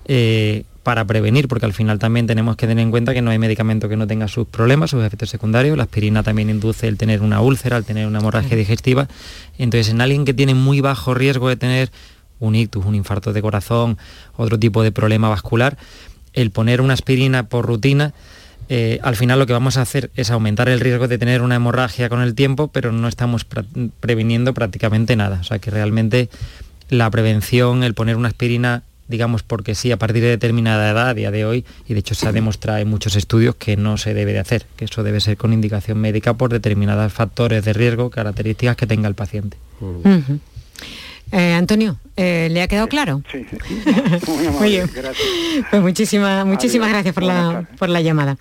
eh, para prevenir, porque al final también tenemos que tener en cuenta que no hay medicamento que no tenga sus problemas, sus efectos secundarios. La aspirina también induce el tener una úlcera, el tener una hemorragia digestiva. Entonces, en alguien que tiene muy bajo riesgo de tener un ictus, un infarto de corazón, otro tipo de problema vascular, el poner una aspirina por rutina eh, al final lo que vamos a hacer es aumentar el riesgo de tener una hemorragia con el tiempo, pero no estamos previniendo prácticamente nada. O sea que realmente la prevención, el poner una aspirina, digamos porque sí, a partir de determinada edad, a día de hoy, y de hecho se ha demostrado en muchos estudios que no se debe de hacer, que eso debe ser con indicación médica por determinados factores de riesgo, características que tenga el paciente. Eh, Antonio, eh, ¿le ha quedado claro? Sí, [laughs] Muy, bien. Gracias. Pues muchísimas, muchísimas gracias por la, por la llamada.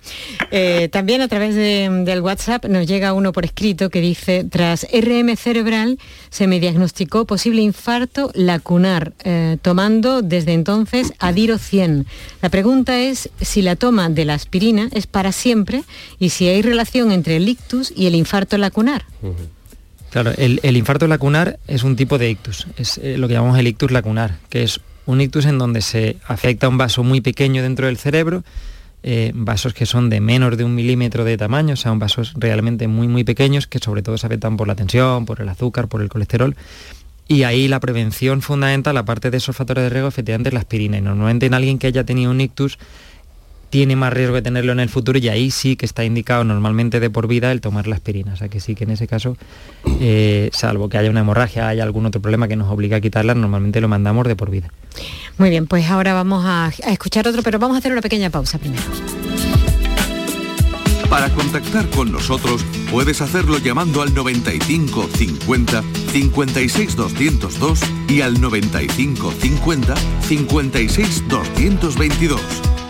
Eh, también a través del WhatsApp nos llega uno por escrito que dice, tras RM cerebral se me diagnosticó posible infarto lacunar, tomando desde entonces Adiro 100. La pregunta es si la toma de la aspirina es para siempre y si hay relación entre el ictus y el infarto lacunar. Claro, el, infarto lacunar es un tipo de ictus, es eh, lo que llamamos el ictus lacunar, que es un ictus en donde se afecta un vaso muy pequeño dentro del cerebro, eh, vasos que son de menos de un milímetro de tamaño, o sea, vasos realmente muy muy pequeños que sobre todo se afectan por la tensión, por el azúcar, por el colesterol. Y ahí la prevención fundamental, aparte de esos factores de riesgo, efectivamente es la aspirina. Y normalmente en alguien que haya tenido un ictus, tiene más riesgo de tenerlo en el futuro y ahí sí que está indicado normalmente de por vida el tomar la aspirina. O sea que sí que en ese caso, eh, salvo que haya una hemorragia, haya algún otro problema que nos obligue a quitarla, normalmente lo mandamos de por vida. Muy bien, pues ahora vamos a, escuchar otro, pero vamos a hacer una pequeña pausa primero. Para contactar con nosotros puedes hacerlo llamando al 95 50 56 202 y al 95 50 56 222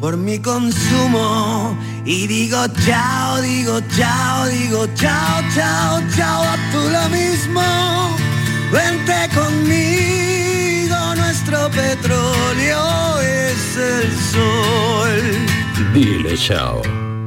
por mi consumo y digo chao, digo chao, digo chao, chao, chao, a tú lo mismo. Vente conmigo, nuestro petróleo es el sol. Dile chao.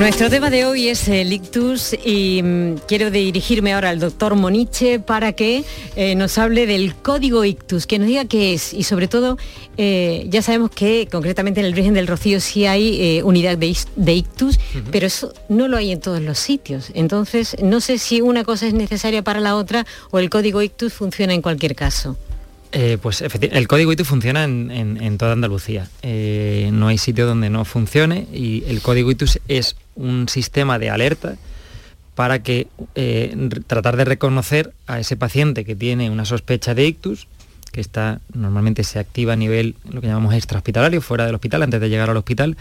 Nuestro tema de hoy es el ictus y mm, quiero dirigirme ahora al doctor Moniche para que eh, nos hable del código ictus, que nos diga qué es y sobre todo eh, ya sabemos que concretamente en el Virgen del Rocío sí hay eh, unidad de, de ictus, pero eso no lo hay en todos los sitios. Entonces no sé si una cosa es necesaria para la otra o el código ictus funciona en cualquier caso. Eh, pues el código ITU funciona en, en- en toda Andalucía. Eh, no hay sitio donde no funcione y el código ITUS es un sistema de alerta para que eh, tratar de reconocer a ese paciente que tiene una sospecha de ictus, que está normalmente se activa a nivel lo que llamamos extrahospitalario, fuera del hospital, antes de llegar al hospital,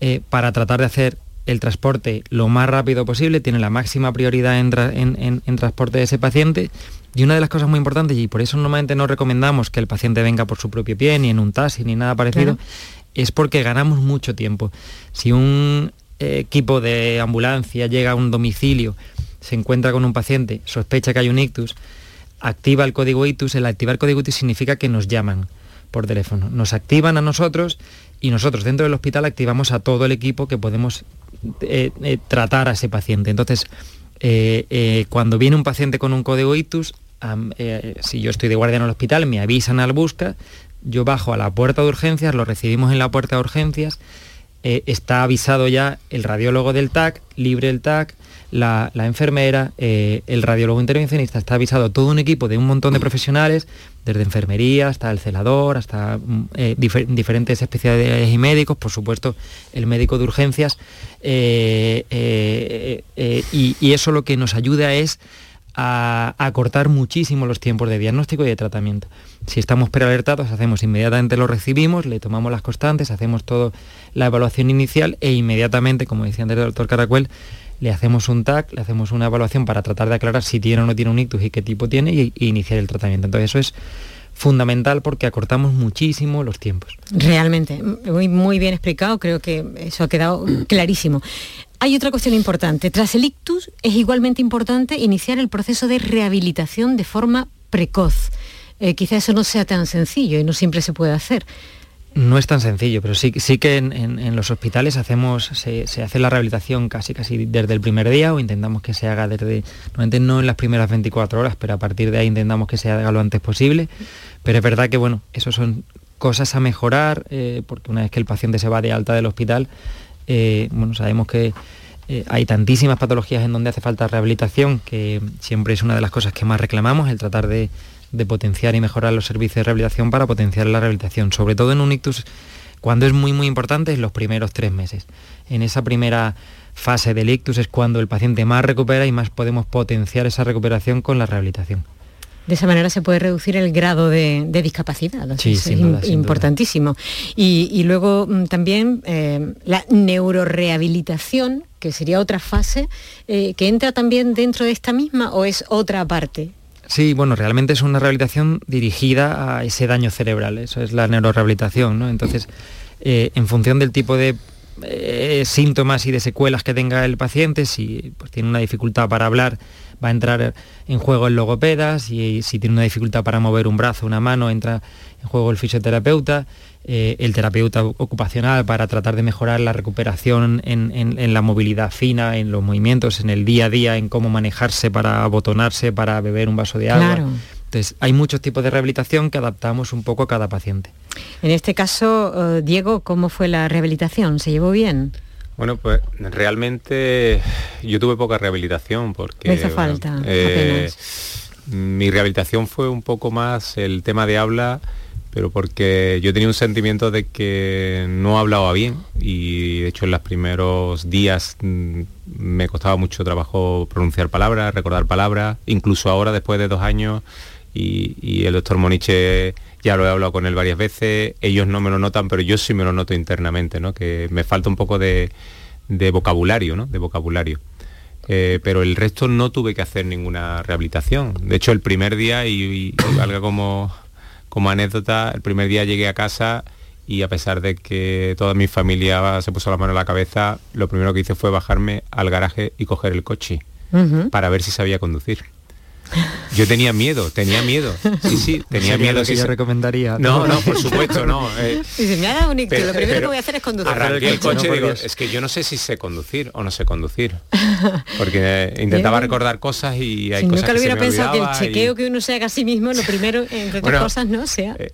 eh, para tratar de hacer el transporte lo más rápido posible, tiene la máxima prioridad en, tra- en- en- en transporte de ese paciente. Y una de las cosas muy importantes, y por eso normalmente no recomendamos que el paciente venga por su propio pie, ni en un taxi, ni nada parecido, Claro. es porque ganamos mucho tiempo. Si un equipo de ambulancia llega a un domicilio, se encuentra con un paciente, sospecha que hay un ictus, activa el código ictus, el activar código ictus significa que nos llaman por teléfono. Nos activan a nosotros y nosotros dentro del hospital activamos a todo el equipo que podemos eh, eh, tratar a ese paciente. Entonces, eh, cuando viene un paciente con un código ictus, eh, si yo estoy de guardia en el hospital, me avisan al busca, yo bajo a la puerta de urgencias, lo recibimos en la puerta de urgencias, eh, está avisado ya el radiólogo del TAC, libre el TAC, la, enfermera, eh, el radiólogo intervencionista, está avisado todo un equipo de un montón de profesionales, desde enfermería hasta el celador, hasta mm, eh, difer- diferentes especialidades y médicos, por supuesto el médico de urgencias, y eso lo que nos ayuda es a, acortar muchísimo los tiempos de diagnóstico y de tratamiento. Si estamos prealertados, hacemos inmediatamente lo recibimos, le tomamos las constantes, hacemos toda la evaluación inicial e inmediatamente, como decía antes el doctor Caracuel, le hacemos un TAC, le hacemos una evaluación para tratar de aclarar si tiene o no tiene un ictus y qué tipo tiene y, y iniciar el tratamiento. Entonces eso es fundamental porque acortamos muchísimo los tiempos. Realmente, muy, muy bien explicado, creo que eso ha quedado clarísimo. Hay otra cuestión importante. Tras el ictus es igualmente importante iniciar el proceso de rehabilitación de forma precoz. Eh, quizá eso no sea tan sencillo y no siempre se puede hacer. No es tan sencillo, pero sí, sí que en, los hospitales hacemos, se, se hace la rehabilitación casi casi desde el primer día o intentamos que se haga desde, normalmente no en las primeras 24 horas, pero a partir de ahí intentamos que se haga lo antes posible. Pero es verdad que bueno, eso son cosas a mejorar, eh, porque una vez que el paciente se va de alta del hospital, eh, bueno, sabemos que eh, hay tantísimas patologías en donde hace falta rehabilitación, que siempre es una de las cosas que más reclamamos, el tratar de, de potenciar y mejorar los servicios de rehabilitación para potenciar la rehabilitación, sobre todo en un ictus, cuando es muy muy importante, en los primeros tres meses. En esa primera fase del ictus es cuando el paciente más recupera y más podemos potenciar esa recuperación con la rehabilitación. De esa manera se puede reducir el grado de, de discapacidad. Sí, es duda, importantísimo. Y, y luego mm, también eh, la neurorehabilitación, que sería otra fase, eh, que entra también dentro de esta misma o es otra parte. Sí, bueno, realmente es una rehabilitación dirigida a ese daño cerebral, eso es la neurorehabilitación, ¿no? Entonces, eh, en función del tipo de síntomas y de secuelas que tenga el paciente, si pues, tiene una dificultad para hablar, va a entrar en juego el logopeda, si, si tiene una dificultad para mover un brazo, una mano, entra en juego el fisioterapeuta, eh, el terapeuta ocupacional para tratar de mejorar la recuperación en, en- en la movilidad fina, en los movimientos, en el día a día, en cómo manejarse para abotonarse, para beber un vaso de agua. Claro. Entonces, hay muchos tipos de rehabilitación que adaptamos un poco a cada paciente. En este caso, eh, Diego, ¿cómo fue la rehabilitación? ¿Se llevó bien? Bueno, pues realmente yo tuve poca rehabilitación porque... Me hizo bueno, falta, eh, mi rehabilitación fue un poco más el tema de habla, pero porque yo tenía un sentimiento de que no hablaba bien y de hecho en los primeros días mm, me costaba mucho trabajo pronunciar palabras, recordar palabras, incluso ahora después de dos años y, y el doctor Moniche ya lo he hablado con él varias veces, ellos no me lo notan, pero yo sí me lo noto internamente, ¿no? Que me falta un poco de, vocabulario, ¿no? De vocabulario. Eh, pero el resto no tuve que hacer ninguna rehabilitación. De hecho, el primer día, y, valga como, como anécdota, el primer día llegué a casa y a pesar de que toda mi familia se puso la mano en la cabeza, lo primero que hice fue bajarme al garaje y coger el coche para ver si sabía conducir. Yo tenía miedo, tenía miedo. Sí, sí, tenía miedo. que yo recomendaría. No, no, por supuesto, no. [laughs] Eh. Dice, lo primero que voy a hacer es conducir. Arranqué el coche, digo, es que yo no sé si sé conducir o no sé conducir. [laughs] Porque intentaba recordar cosas y hay cosas nunca lo hubiera pensado que el chequeo que uno se haga a sí mismo, lo [laughs] primero, entre otras cosas, no sea. Eh,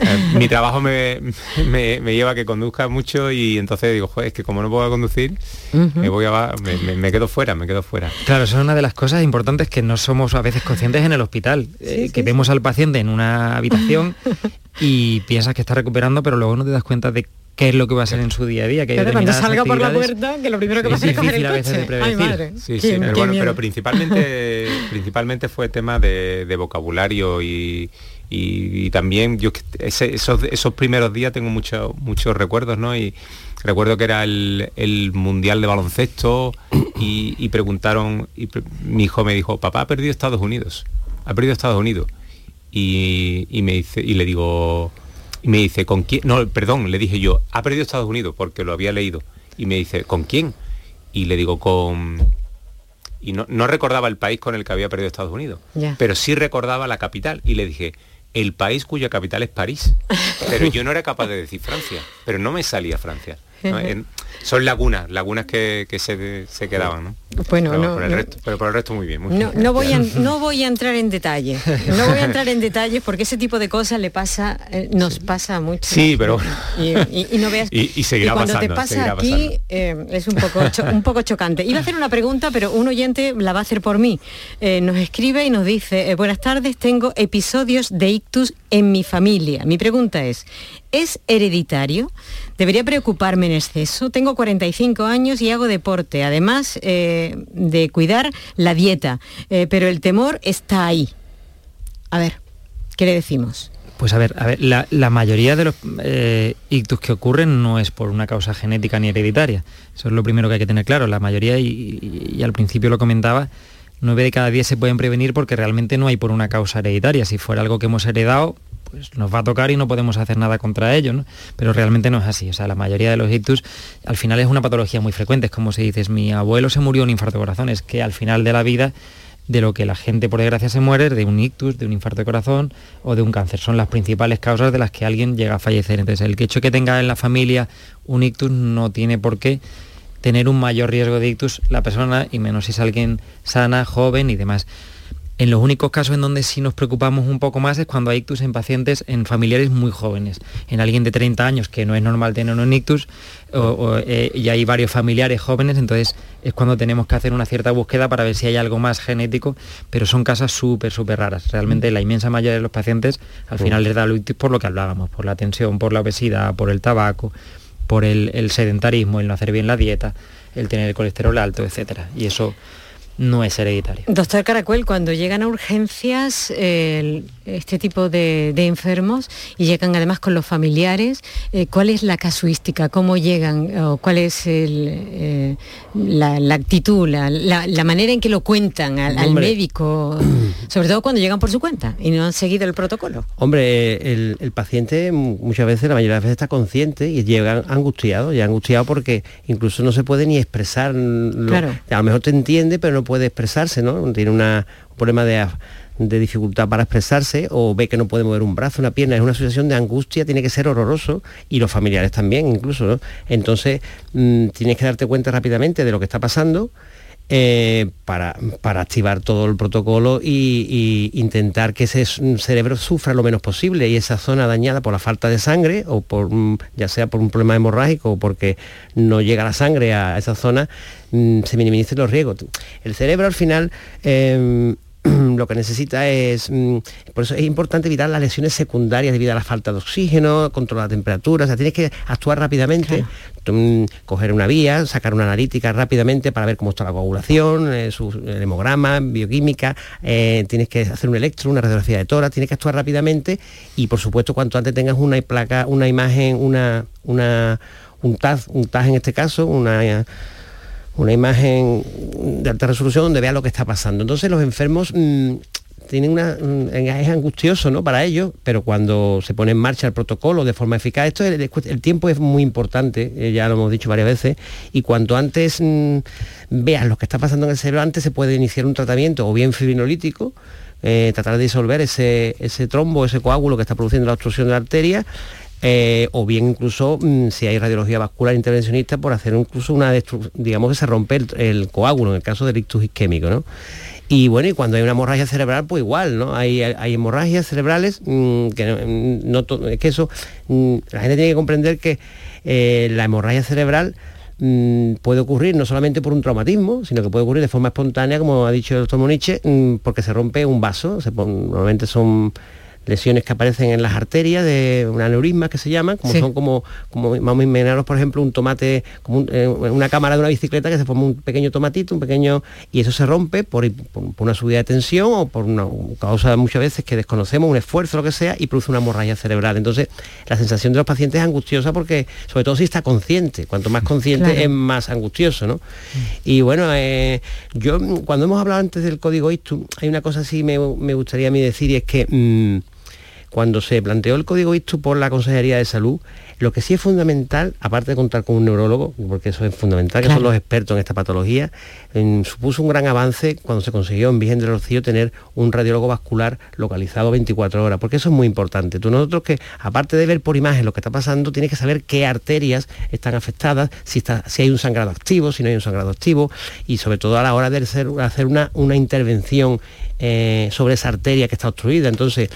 eh, mi trabajo me, me, lleva a que conduzca mucho y entonces digo, joder, es que como no puedo conducir, me voy a me, me, quedo fuera, me quedo fuera. Claro, eso es una de las cosas importantes que no somos a veces conscientes en el hospital, eh, que vemos al paciente en una habitación [laughs] y piensas que está recuperando, pero luego no te das cuenta de qué es lo que va a ser en su día a día. Que pero cuando salga por la puerta, que lo primero que va a hacer es coger el coche. Ay, madre. Sí, sí, pero, bueno, pero principalmente, [laughs] principalmente fue tema de, vocabulario y, y, también yo esos, esos primeros días tengo muchos muchos recuerdos, ¿no? Y, recuerdo que era el, mundial de baloncesto y, preguntaron, y mi hijo me dijo, papá ha perdido Estados Unidos, ha perdido Estados Unidos. Y, me dice, y le digo, y me dice, ¿con quién? No, perdón, le dije yo, ha perdido Estados Unidos porque lo había leído. Y me dice, ¿con quién? Y le digo, con... Y no, recordaba el país con el que había perdido Estados Unidos, pero sí recordaba la capital. Y le dije, el país cuya capital es París. [laughs] Pero yo no era capaz de decir Francia, pero no me salía Francia [laughs] son lagunas, lagunas que, se, quedaban, ¿no? Bueno, pero, no, por el resto, pero por el resto muy bien. no, voy a, no voy a entrar en detalles, no voy a entrar en detalles porque ese tipo de cosas le pasa, eh, nos pasa mucho. Sí, pero y, no veas [laughs] y, seguirá cuando te pasa aquí eh, es un poco un poco chocante. Iba a hacer una pregunta, pero un oyente la va a hacer por mí. Eh, nos escribe y nos dice buenas tardes, tengo episodios de ictus en mi familia. Mi pregunta es ¿Es hereditario? ¿Debería preocuparme en exceso? Tengo 45 años y hago deporte, además eh, de cuidar la dieta, eh, pero el temor está ahí. A ver, ¿qué le decimos? Pues a ver, a ver la, mayoría de los eh, ictus que ocurren no es por una causa genética ni hereditaria. Eso es lo primero que hay que tener claro. La mayoría, y, al principio lo comentaba, nueve de cada diez se pueden prevenir porque realmente no hay por una causa hereditaria. Si fuera algo que hemos heredado, pues nos va a tocar y no podemos hacer nada contra ello, ¿no? Pero realmente no es así. O sea, la mayoría de los ictus al final es una patología muy frecuente. Es como si dices, mi abuelo se murió de un infarto de corazón. Es que al final de la vida de lo que la gente por desgracia se muere de un ictus, de un infarto de corazón o de un cáncer. Son las principales causas de las que alguien llega a fallecer. Entonces, el hecho que tenga en la familia un ictus no tiene por qué tener un mayor riesgo de ictus la persona y menos si es alguien sana, joven y demás. En los únicos casos en donde sí nos preocupamos un poco más es cuando hay ictus en pacientes, en familiares muy jóvenes. En alguien de 30 años, que no es normal tener un ictus, eh, y hay varios familiares jóvenes, entonces es cuando tenemos que hacer una cierta búsqueda para ver si hay algo más genético, pero son casas súper, súper raras. Realmente la inmensa mayoría de los pacientes al final les da el ictus por lo que hablábamos, por la tensión, por la obesidad, por el tabaco, por el, el sedentarismo, el no hacer bien la dieta, el tener el colesterol alto, etcétera. Y eso no es hereditario. Doctor Caracuel, cuando llegan a urgencias este tipo de, enfermos y llegan además con los familiares, eh, ¿cuál es la casuística? ¿Cómo llegan? O ¿Cuál es eh, la, actitud, la, manera en que lo cuentan al, médico? [clears throat] Sobre todo cuando llegan por su cuenta y no han seguido el protocolo. Hombre, el, paciente muchas veces, la mayoría de las veces está consciente y llegan angustiado, ya angustiado porque incluso no se puede ni expresar. claro. A lo mejor te entiende, pero no puede expresarse, ¿no? Tiene un problema de, dificultad para expresarse o ve que no puede mover un brazo, una pierna, es una situación de angustia, tiene que ser horroroso y los familiares también incluso. Entonces mm, tienes que darte cuenta rápidamente de lo que está pasando eh, para, activar todo el protocolo e intentar que ese cerebro sufra lo menos posible y esa zona dañada por la falta de sangre o por ya sea por un problema hemorrágico o porque no llega la sangre a esa zona, mm, se minimicen los riesgos. El cerebro al final em, [clears throat] lo que necesita es, mm, por eso es importante evitar las lesiones secundarias debido a la falta de oxígeno, controlar la temperatura, o sea, tienes que actuar rápidamente, mm, coger una vía, sacar una analítica rápidamente para ver cómo está la coagulación, eh, su el hemograma, bioquímica, eh, tienes que hacer un electro, una radiografía de tórax, tienes que actuar rápidamente y por supuesto cuanto antes tengas una placa, una imagen, una, una un TAZ, un TAZ en este caso, una una imagen de alta resolución donde vea lo que está pasando. Entonces los enfermos mm, tienen una mm, es angustioso ¿no? para ellos, pero cuando se pone en marcha el protocolo de forma eficaz, esto el, tiempo es muy importante, eh, ya lo hemos dicho varias veces, y cuanto antes mm, veas lo que está pasando en el cerebro, antes se puede iniciar un tratamiento o bien fibrinolítico, eh, tratar de disolver ese, ese trombo, ese coágulo que está produciendo la obstrucción de la arteria, eh, o bien incluso mm, si hay radiología vascular intervencionista por hacer incluso una digamos que se rompe el, coágulo en el caso del ictus isquémico ¿no? y bueno y cuando hay una hemorragia cerebral pues igual no hay, hay hemorragias cerebrales mm, que no, es que eso mm, la gente tiene que comprender que eh, la hemorragia cerebral puede ocurrir no solamente por un traumatismo, sino que puede ocurrir de forma espontánea, como ha dicho el doctor Moniche, porque se rompe un vaso, se normalmente son lesiones que aparecen en las arterias de un aneurisma que se llaman, como son como, como vamos a imaginaros, por ejemplo, un tomate, como eh, una cámara de una bicicleta que se forma un pequeño tomatito, un pequeño, y eso se rompe por, una subida de tensión o por una causa muchas veces que desconocemos, un esfuerzo, lo que sea, y produce una hemorragia cerebral. Entonces, la sensación de los pacientes es angustiosa porque, sobre todo si está consciente, cuanto más consciente es más angustioso, ¿no? Y bueno, eh, yo cuando hemos hablado antes del código ISTU, hay una cosa así me, me gustaría a mí decir y es que mm, cuando se planteó el código ISTU por la Consejería de Salud, lo que sí es fundamental, aparte de contar con un neurólogo, porque eso es fundamental, que son los expertos en esta patología, supuso un gran avance cuando se consiguió en Virgen del Rocío tener un radiólogo vascular localizado 24 horas, porque eso es muy importante. Tú nosotros que, aparte de ver por imagen lo que está pasando, tienes que saber qué arterias están afectadas, si, está, si hay un sangrado activo, si no hay un sangrado activo, y sobre todo a la hora de hacer, una, una intervención eh, sobre esa arteria que está obstruida. Entonces,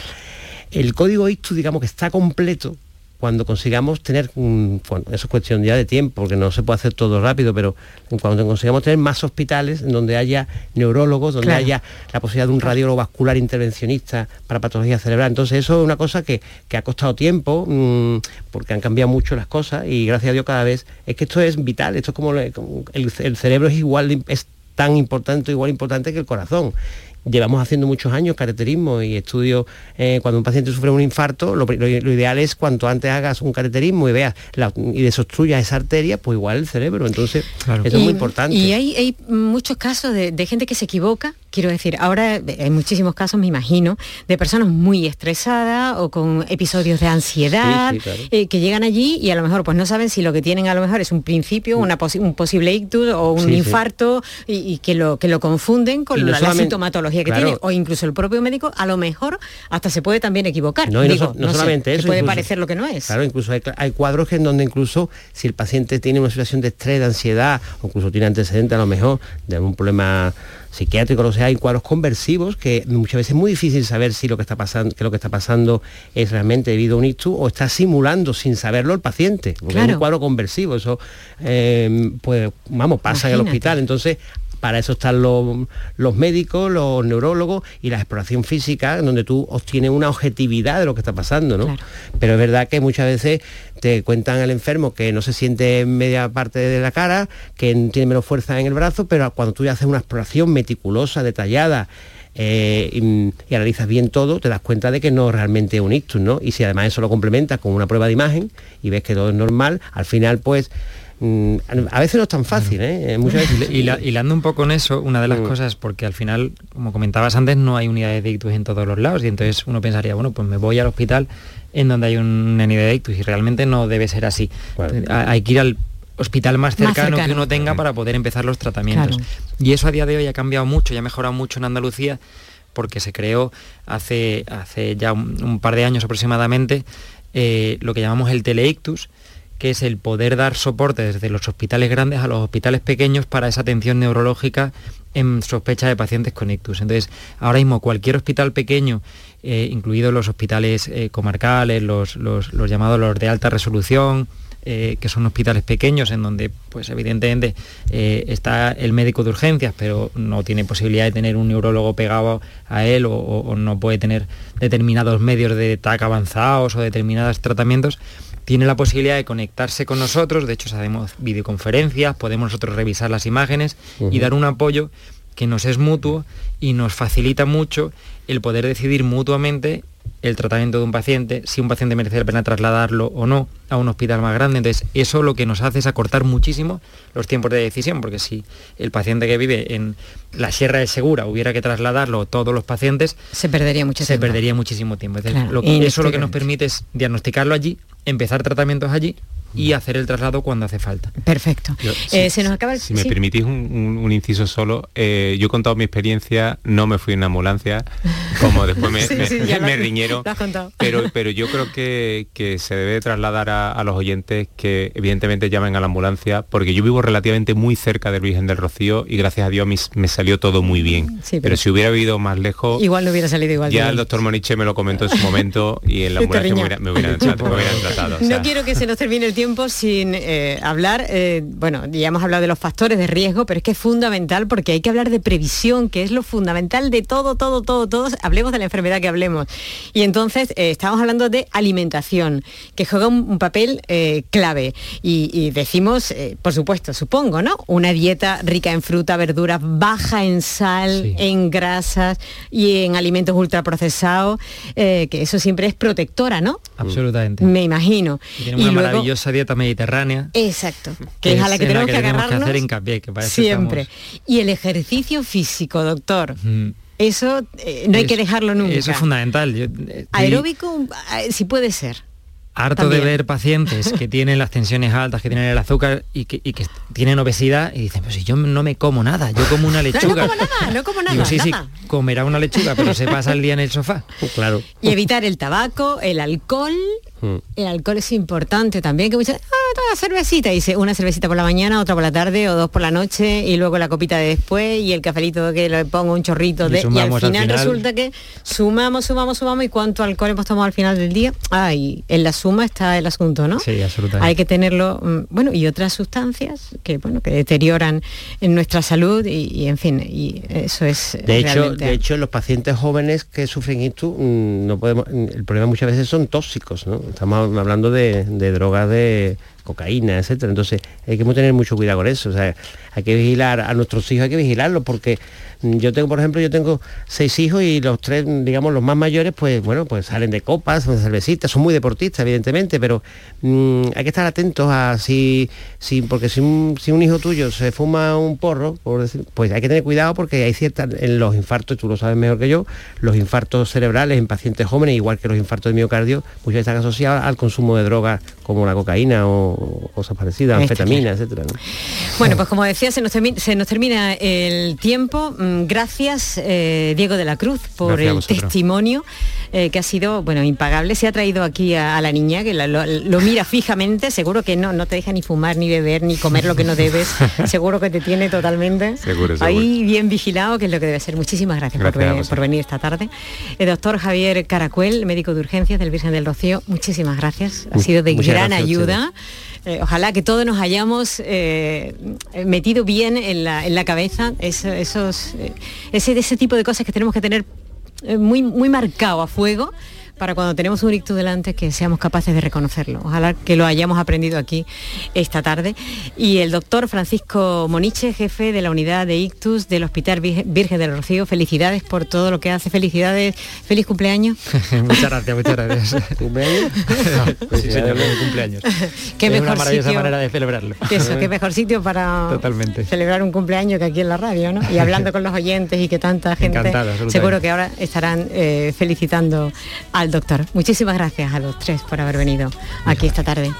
el código ISTU, digamos que está completo cuando consigamos tener, eso es cuestión ya de tiempo, porque no se puede hacer todo rápido, pero cuando consigamos tener más hospitales en donde haya neurólogos, donde haya la posibilidad de un radiólogo vascular intervencionista para patología cerebral. Entonces eso es una cosa que, ha costado tiempo, mm, porque han cambiado mucho las cosas y gracias a Dios cada vez, es que esto es vital, esto es como, el, el cerebro es igual, es tan importante, igual importante que el corazón llevamos haciendo muchos años careterismo y estudio eh, cuando un paciente sufre un infarto, lo, ideal es cuanto antes hagas un careterismo y veas y desobstruyas esa arteria, pues igual el cerebro. Entonces, eso es muy importante. Y hay, muchos casos de, gente que se equivoca, quiero decir, ahora hay muchísimos casos, me imagino, de personas muy estresadas o con episodios de ansiedad eh, que llegan allí y a lo mejor pues no saben si lo que tienen a lo mejor es un principio, una un posible ictus o un infarto y, que, lo, que lo confunden con la sintomatología que tiene, o incluso el propio médico, a lo mejor hasta se puede también equivocar. No, no, solamente eso. Puede parecer lo que no es. Claro, incluso hay, cuadros en donde incluso si el paciente tiene una situación de estrés, de ansiedad, o incluso tiene antecedentes a lo mejor de algún problema psiquiátrico, o sea, hay cuadros conversivos que muchas veces es muy difícil saber si lo que está pasando, que lo que está pasando es realmente debido a un ictus o está simulando sin saberlo el paciente. Claro. Es un cuadro conversivo, eso eh, pues vamos, pasa en el hospital. Entonces para eso están los, médicos, los neurólogos y la exploración física, donde tú obtienes una objetividad de lo que está pasando, ¿no? Pero es verdad que muchas veces te cuentan al enfermo que no se siente en media parte de la cara, que tiene menos fuerza en el brazo, pero cuando tú ya haces una exploración meticulosa, detallada, eh, y, analizas bien todo, te das cuenta de que no realmente es un ictus, ¿no? Y si además eso lo complementas con una prueba de imagen y ves que todo es normal, al final pues a veces no es tan fácil, ¿eh? Muchas veces... Y hilando un poco en eso, una de las mm. cosas, porque al final, como comentabas antes, no hay unidades de ictus en todos los lados, y entonces uno pensaría, bueno, pues me voy al hospital en donde hay una unidad de ictus, y realmente no debe ser así. Hay que ir al hospital más cercano, que uno tenga para poder empezar los tratamientos. Y eso a día de hoy ha cambiado mucho y ha mejorado mucho en Andalucía, porque se creó hace, hace ya un, par de años aproximadamente eh, lo que llamamos el teleictus, que es el poder dar soporte desde los hospitales grandes a los hospitales pequeños para esa atención neurológica en sospecha de pacientes con ictus. Entonces, ahora mismo cualquier hospital pequeño, eh, incluidos los hospitales eh, comarcales, los, llamados los de alta resolución, eh, que son hospitales pequeños en donde pues evidentemente está el médico de urgencias, pero no tiene posibilidad de tener un neurólogo pegado a él o, no puede tener determinados medios de TAC avanzados o determinados tratamientos, tiene la posibilidad de conectarse con nosotros, de hecho hacemos videoconferencias, podemos nosotros revisar las imágenes y dar un apoyo que nos es mutuo y nos facilita mucho el poder decidir mutuamente el tratamiento de un paciente, si un paciente merece la pena trasladarlo o no a un hospital más grande. Entonces, eso lo que nos hace es acortar muchísimo los tiempos de decisión, porque si el paciente que vive en la Sierra de Segura hubiera que trasladarlo todos los pacientes, se perdería mucho se perdería muchísimo tiempo. eso lo que nos permite es diagnosticarlo allí, empezar tratamientos allí y hacer el traslado cuando hace falta. Perfecto. Eh, se nos acaba Si me permitís un, inciso solo, eh, yo he contado mi experiencia, no me fui en ambulancia, como después me, [laughs] me, riñero, pero, pero yo creo que, que se debe trasladar a, los oyentes que evidentemente llamen a la ambulancia, porque yo vivo relativamente muy cerca del Virgen del Rocío y gracias a Dios me, salió todo muy bien. pero, si hubiera vivido más lejos... Igual no hubiera salido igual. Ya el doctor Moniche me lo comentó en su momento y en la [laughs] ambulancia [laughs] me, hubieran, tratado. No quiero que se nos termine el tiempo tiempo sin eh, hablar, eh, bueno, ya hemos hablado de los factores de riesgo, pero es que es fundamental porque hay que hablar de previsión, que es lo fundamental de todo, todo, todo, todos, hablemos de la enfermedad que hablemos. Y entonces eh, estamos hablando de alimentación, que juega un, papel clave. Y, decimos, por supuesto, supongo, ¿no? Una dieta rica en fruta, verduras, baja en sal, en grasas y en alimentos ultraprocesados, que eso siempre es protectora, ¿no? Absolutamente. Me imagino. Y una maravillosa dieta mediterránea. Exacto, que, es a la que tenemos que, agarrarnos hacer hincapié, que siempre. Y el ejercicio físico, doctor. Eso eh, no hay que dejarlo nunca. Eso es fundamental. Aeróbico, eh, si puede ser harto de ver pacientes que [laughs] tienen las tensiones altas, que tienen el azúcar y que, tienen obesidad y dicen, pues si yo no me como nada, yo como una [laughs] lechuga. No, como nada, no como nada. sí, sí, comerá una lechuga, pero se pasa el día en el sofá. [laughs] claro. Y evitar el tabaco, el alcohol Mm. El alcohol es importante también, que muchas, ah, toda cervecita, dice una cervecita por la mañana, otra por la tarde o dos por la noche y luego la copita de después y el cafelito que le pongo un chorrito de y, al, final resulta que sumamos, sumamos, sumamos y cuánto alcohol hemos tomado al final del día. Ah, y en la suma está el asunto, ¿no? Sí, absolutamente. Hay que tenerlo, mm, bueno, y otras sustancias que bueno, que deterioran en nuestra salud y, en fin, y eso es de hecho, de hecho los pacientes jóvenes que sufren esto mm, no podemos el problema muchas veces son tóxicos, ¿no? estamos hablando de, drogas de cocaína, etcétera. Entonces hay que tener mucho cuidado con eso. O sea, hay que vigilar a nuestros hijos, hay que vigilarlos porque yo tengo, por ejemplo, yo tengo seis hijos y los tres, digamos, los más mayores, pues bueno, pues salen de copas, de cervecitas, son muy deportistas, evidentemente, pero mm, hay que estar atentos a si, si porque si un, si un hijo tuyo se fuma un porro, por decir, pues hay que tener cuidado porque hay ciertas, en los infartos, tú lo sabes mejor que yo, los infartos cerebrales en pacientes jóvenes, igual que los infartos de miocardio, muchas veces están asociados al consumo de drogas como la cocaína o, cosas parecidas, anfetamina, etcétera. Bueno, pues como decía, se nos, se nos termina el tiempo. Gracias, eh, Diego de la Cruz, por el testimonio eh, que ha sido, bueno, impagable. Se ha traído aquí a, la niña, que lo, mira fijamente, seguro que no, no te deja ni fumar, ni beber, ni comer lo que no debes. [laughs] seguro que te tiene totalmente ahí bien vigilado, que es lo que debe ser. Muchísimas gracias, por, venir esta tarde. El doctor Javier Caracuel, médico de urgencias del Virgen del Rocío, muchísimas gracias. Ha sido de gran ayuda. Eh, ojalá que todos nos hayamos eh, metido bien en la, cabeza. Esos, eh, ese, ese tipo de cosas que tenemos que tener muy, muy marcado a fuego para cuando tenemos un ictus delante que seamos capaces de reconocerlo. Ojalá que lo hayamos aprendido aquí esta tarde. Y el doctor Francisco Moniche, jefe de la unidad de ictus del Hospital Virgen del Rocío, felicidades por todo lo que hace. Felicidades, feliz cumpleaños. [laughs] muchas gracias, muchas gracias. ¿Cumpleaños? [laughs] sí, señor, cumpleaños. [laughs] Qué es mejor una maravillosa manera de celebrarlo. Eso, qué mejor sitio para Totalmente. celebrar un cumpleaños que aquí en la radio, ¿no? Y hablando con los oyentes y que tanta gente seguro que ahora estarán eh, felicitando al doctor. Muchísimas gracias a los tres por haber venido aquí esta tarde.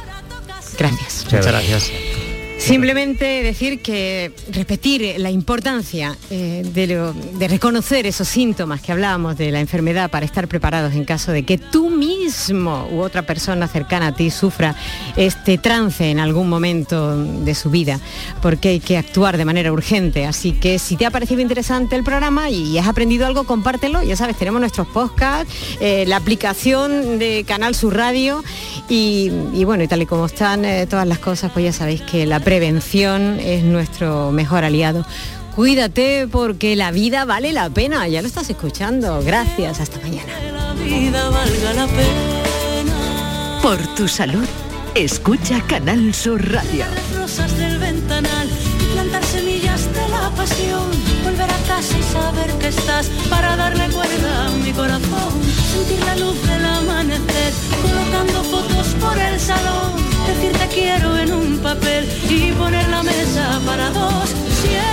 Gracias. Muchas gracias. Simplemente decir que repetir la importancia eh, de, reconocer esos síntomas que hablábamos de la enfermedad para estar preparados en caso de que tú mismo u otra persona cercana a ti sufra este trance en algún momento de su vida, porque hay que actuar de manera urgente. Así que si te ha parecido interesante el programa y has aprendido algo, compártelo. Ya sabes, tenemos nuestros podcasts, eh, la aplicación de Canal Sur Radio y, bueno, y tal y como están eh, todas las cosas, pues ya sabéis que la prevención es nuestro mejor aliado. Cuídate porque la vida vale la pena, ya lo estás escuchando. Gracias, hasta mañana. Por tu salud, escucha Canal Sur Radio. Rosas del ventanal y plantar semillas de la pasión. Volver a casa y saber que estás para darle cuerda a mi corazón. Sentir la luz del amanecer, colocando fotos por el salón te quiero en un papel y poner la mesa para dos, siempre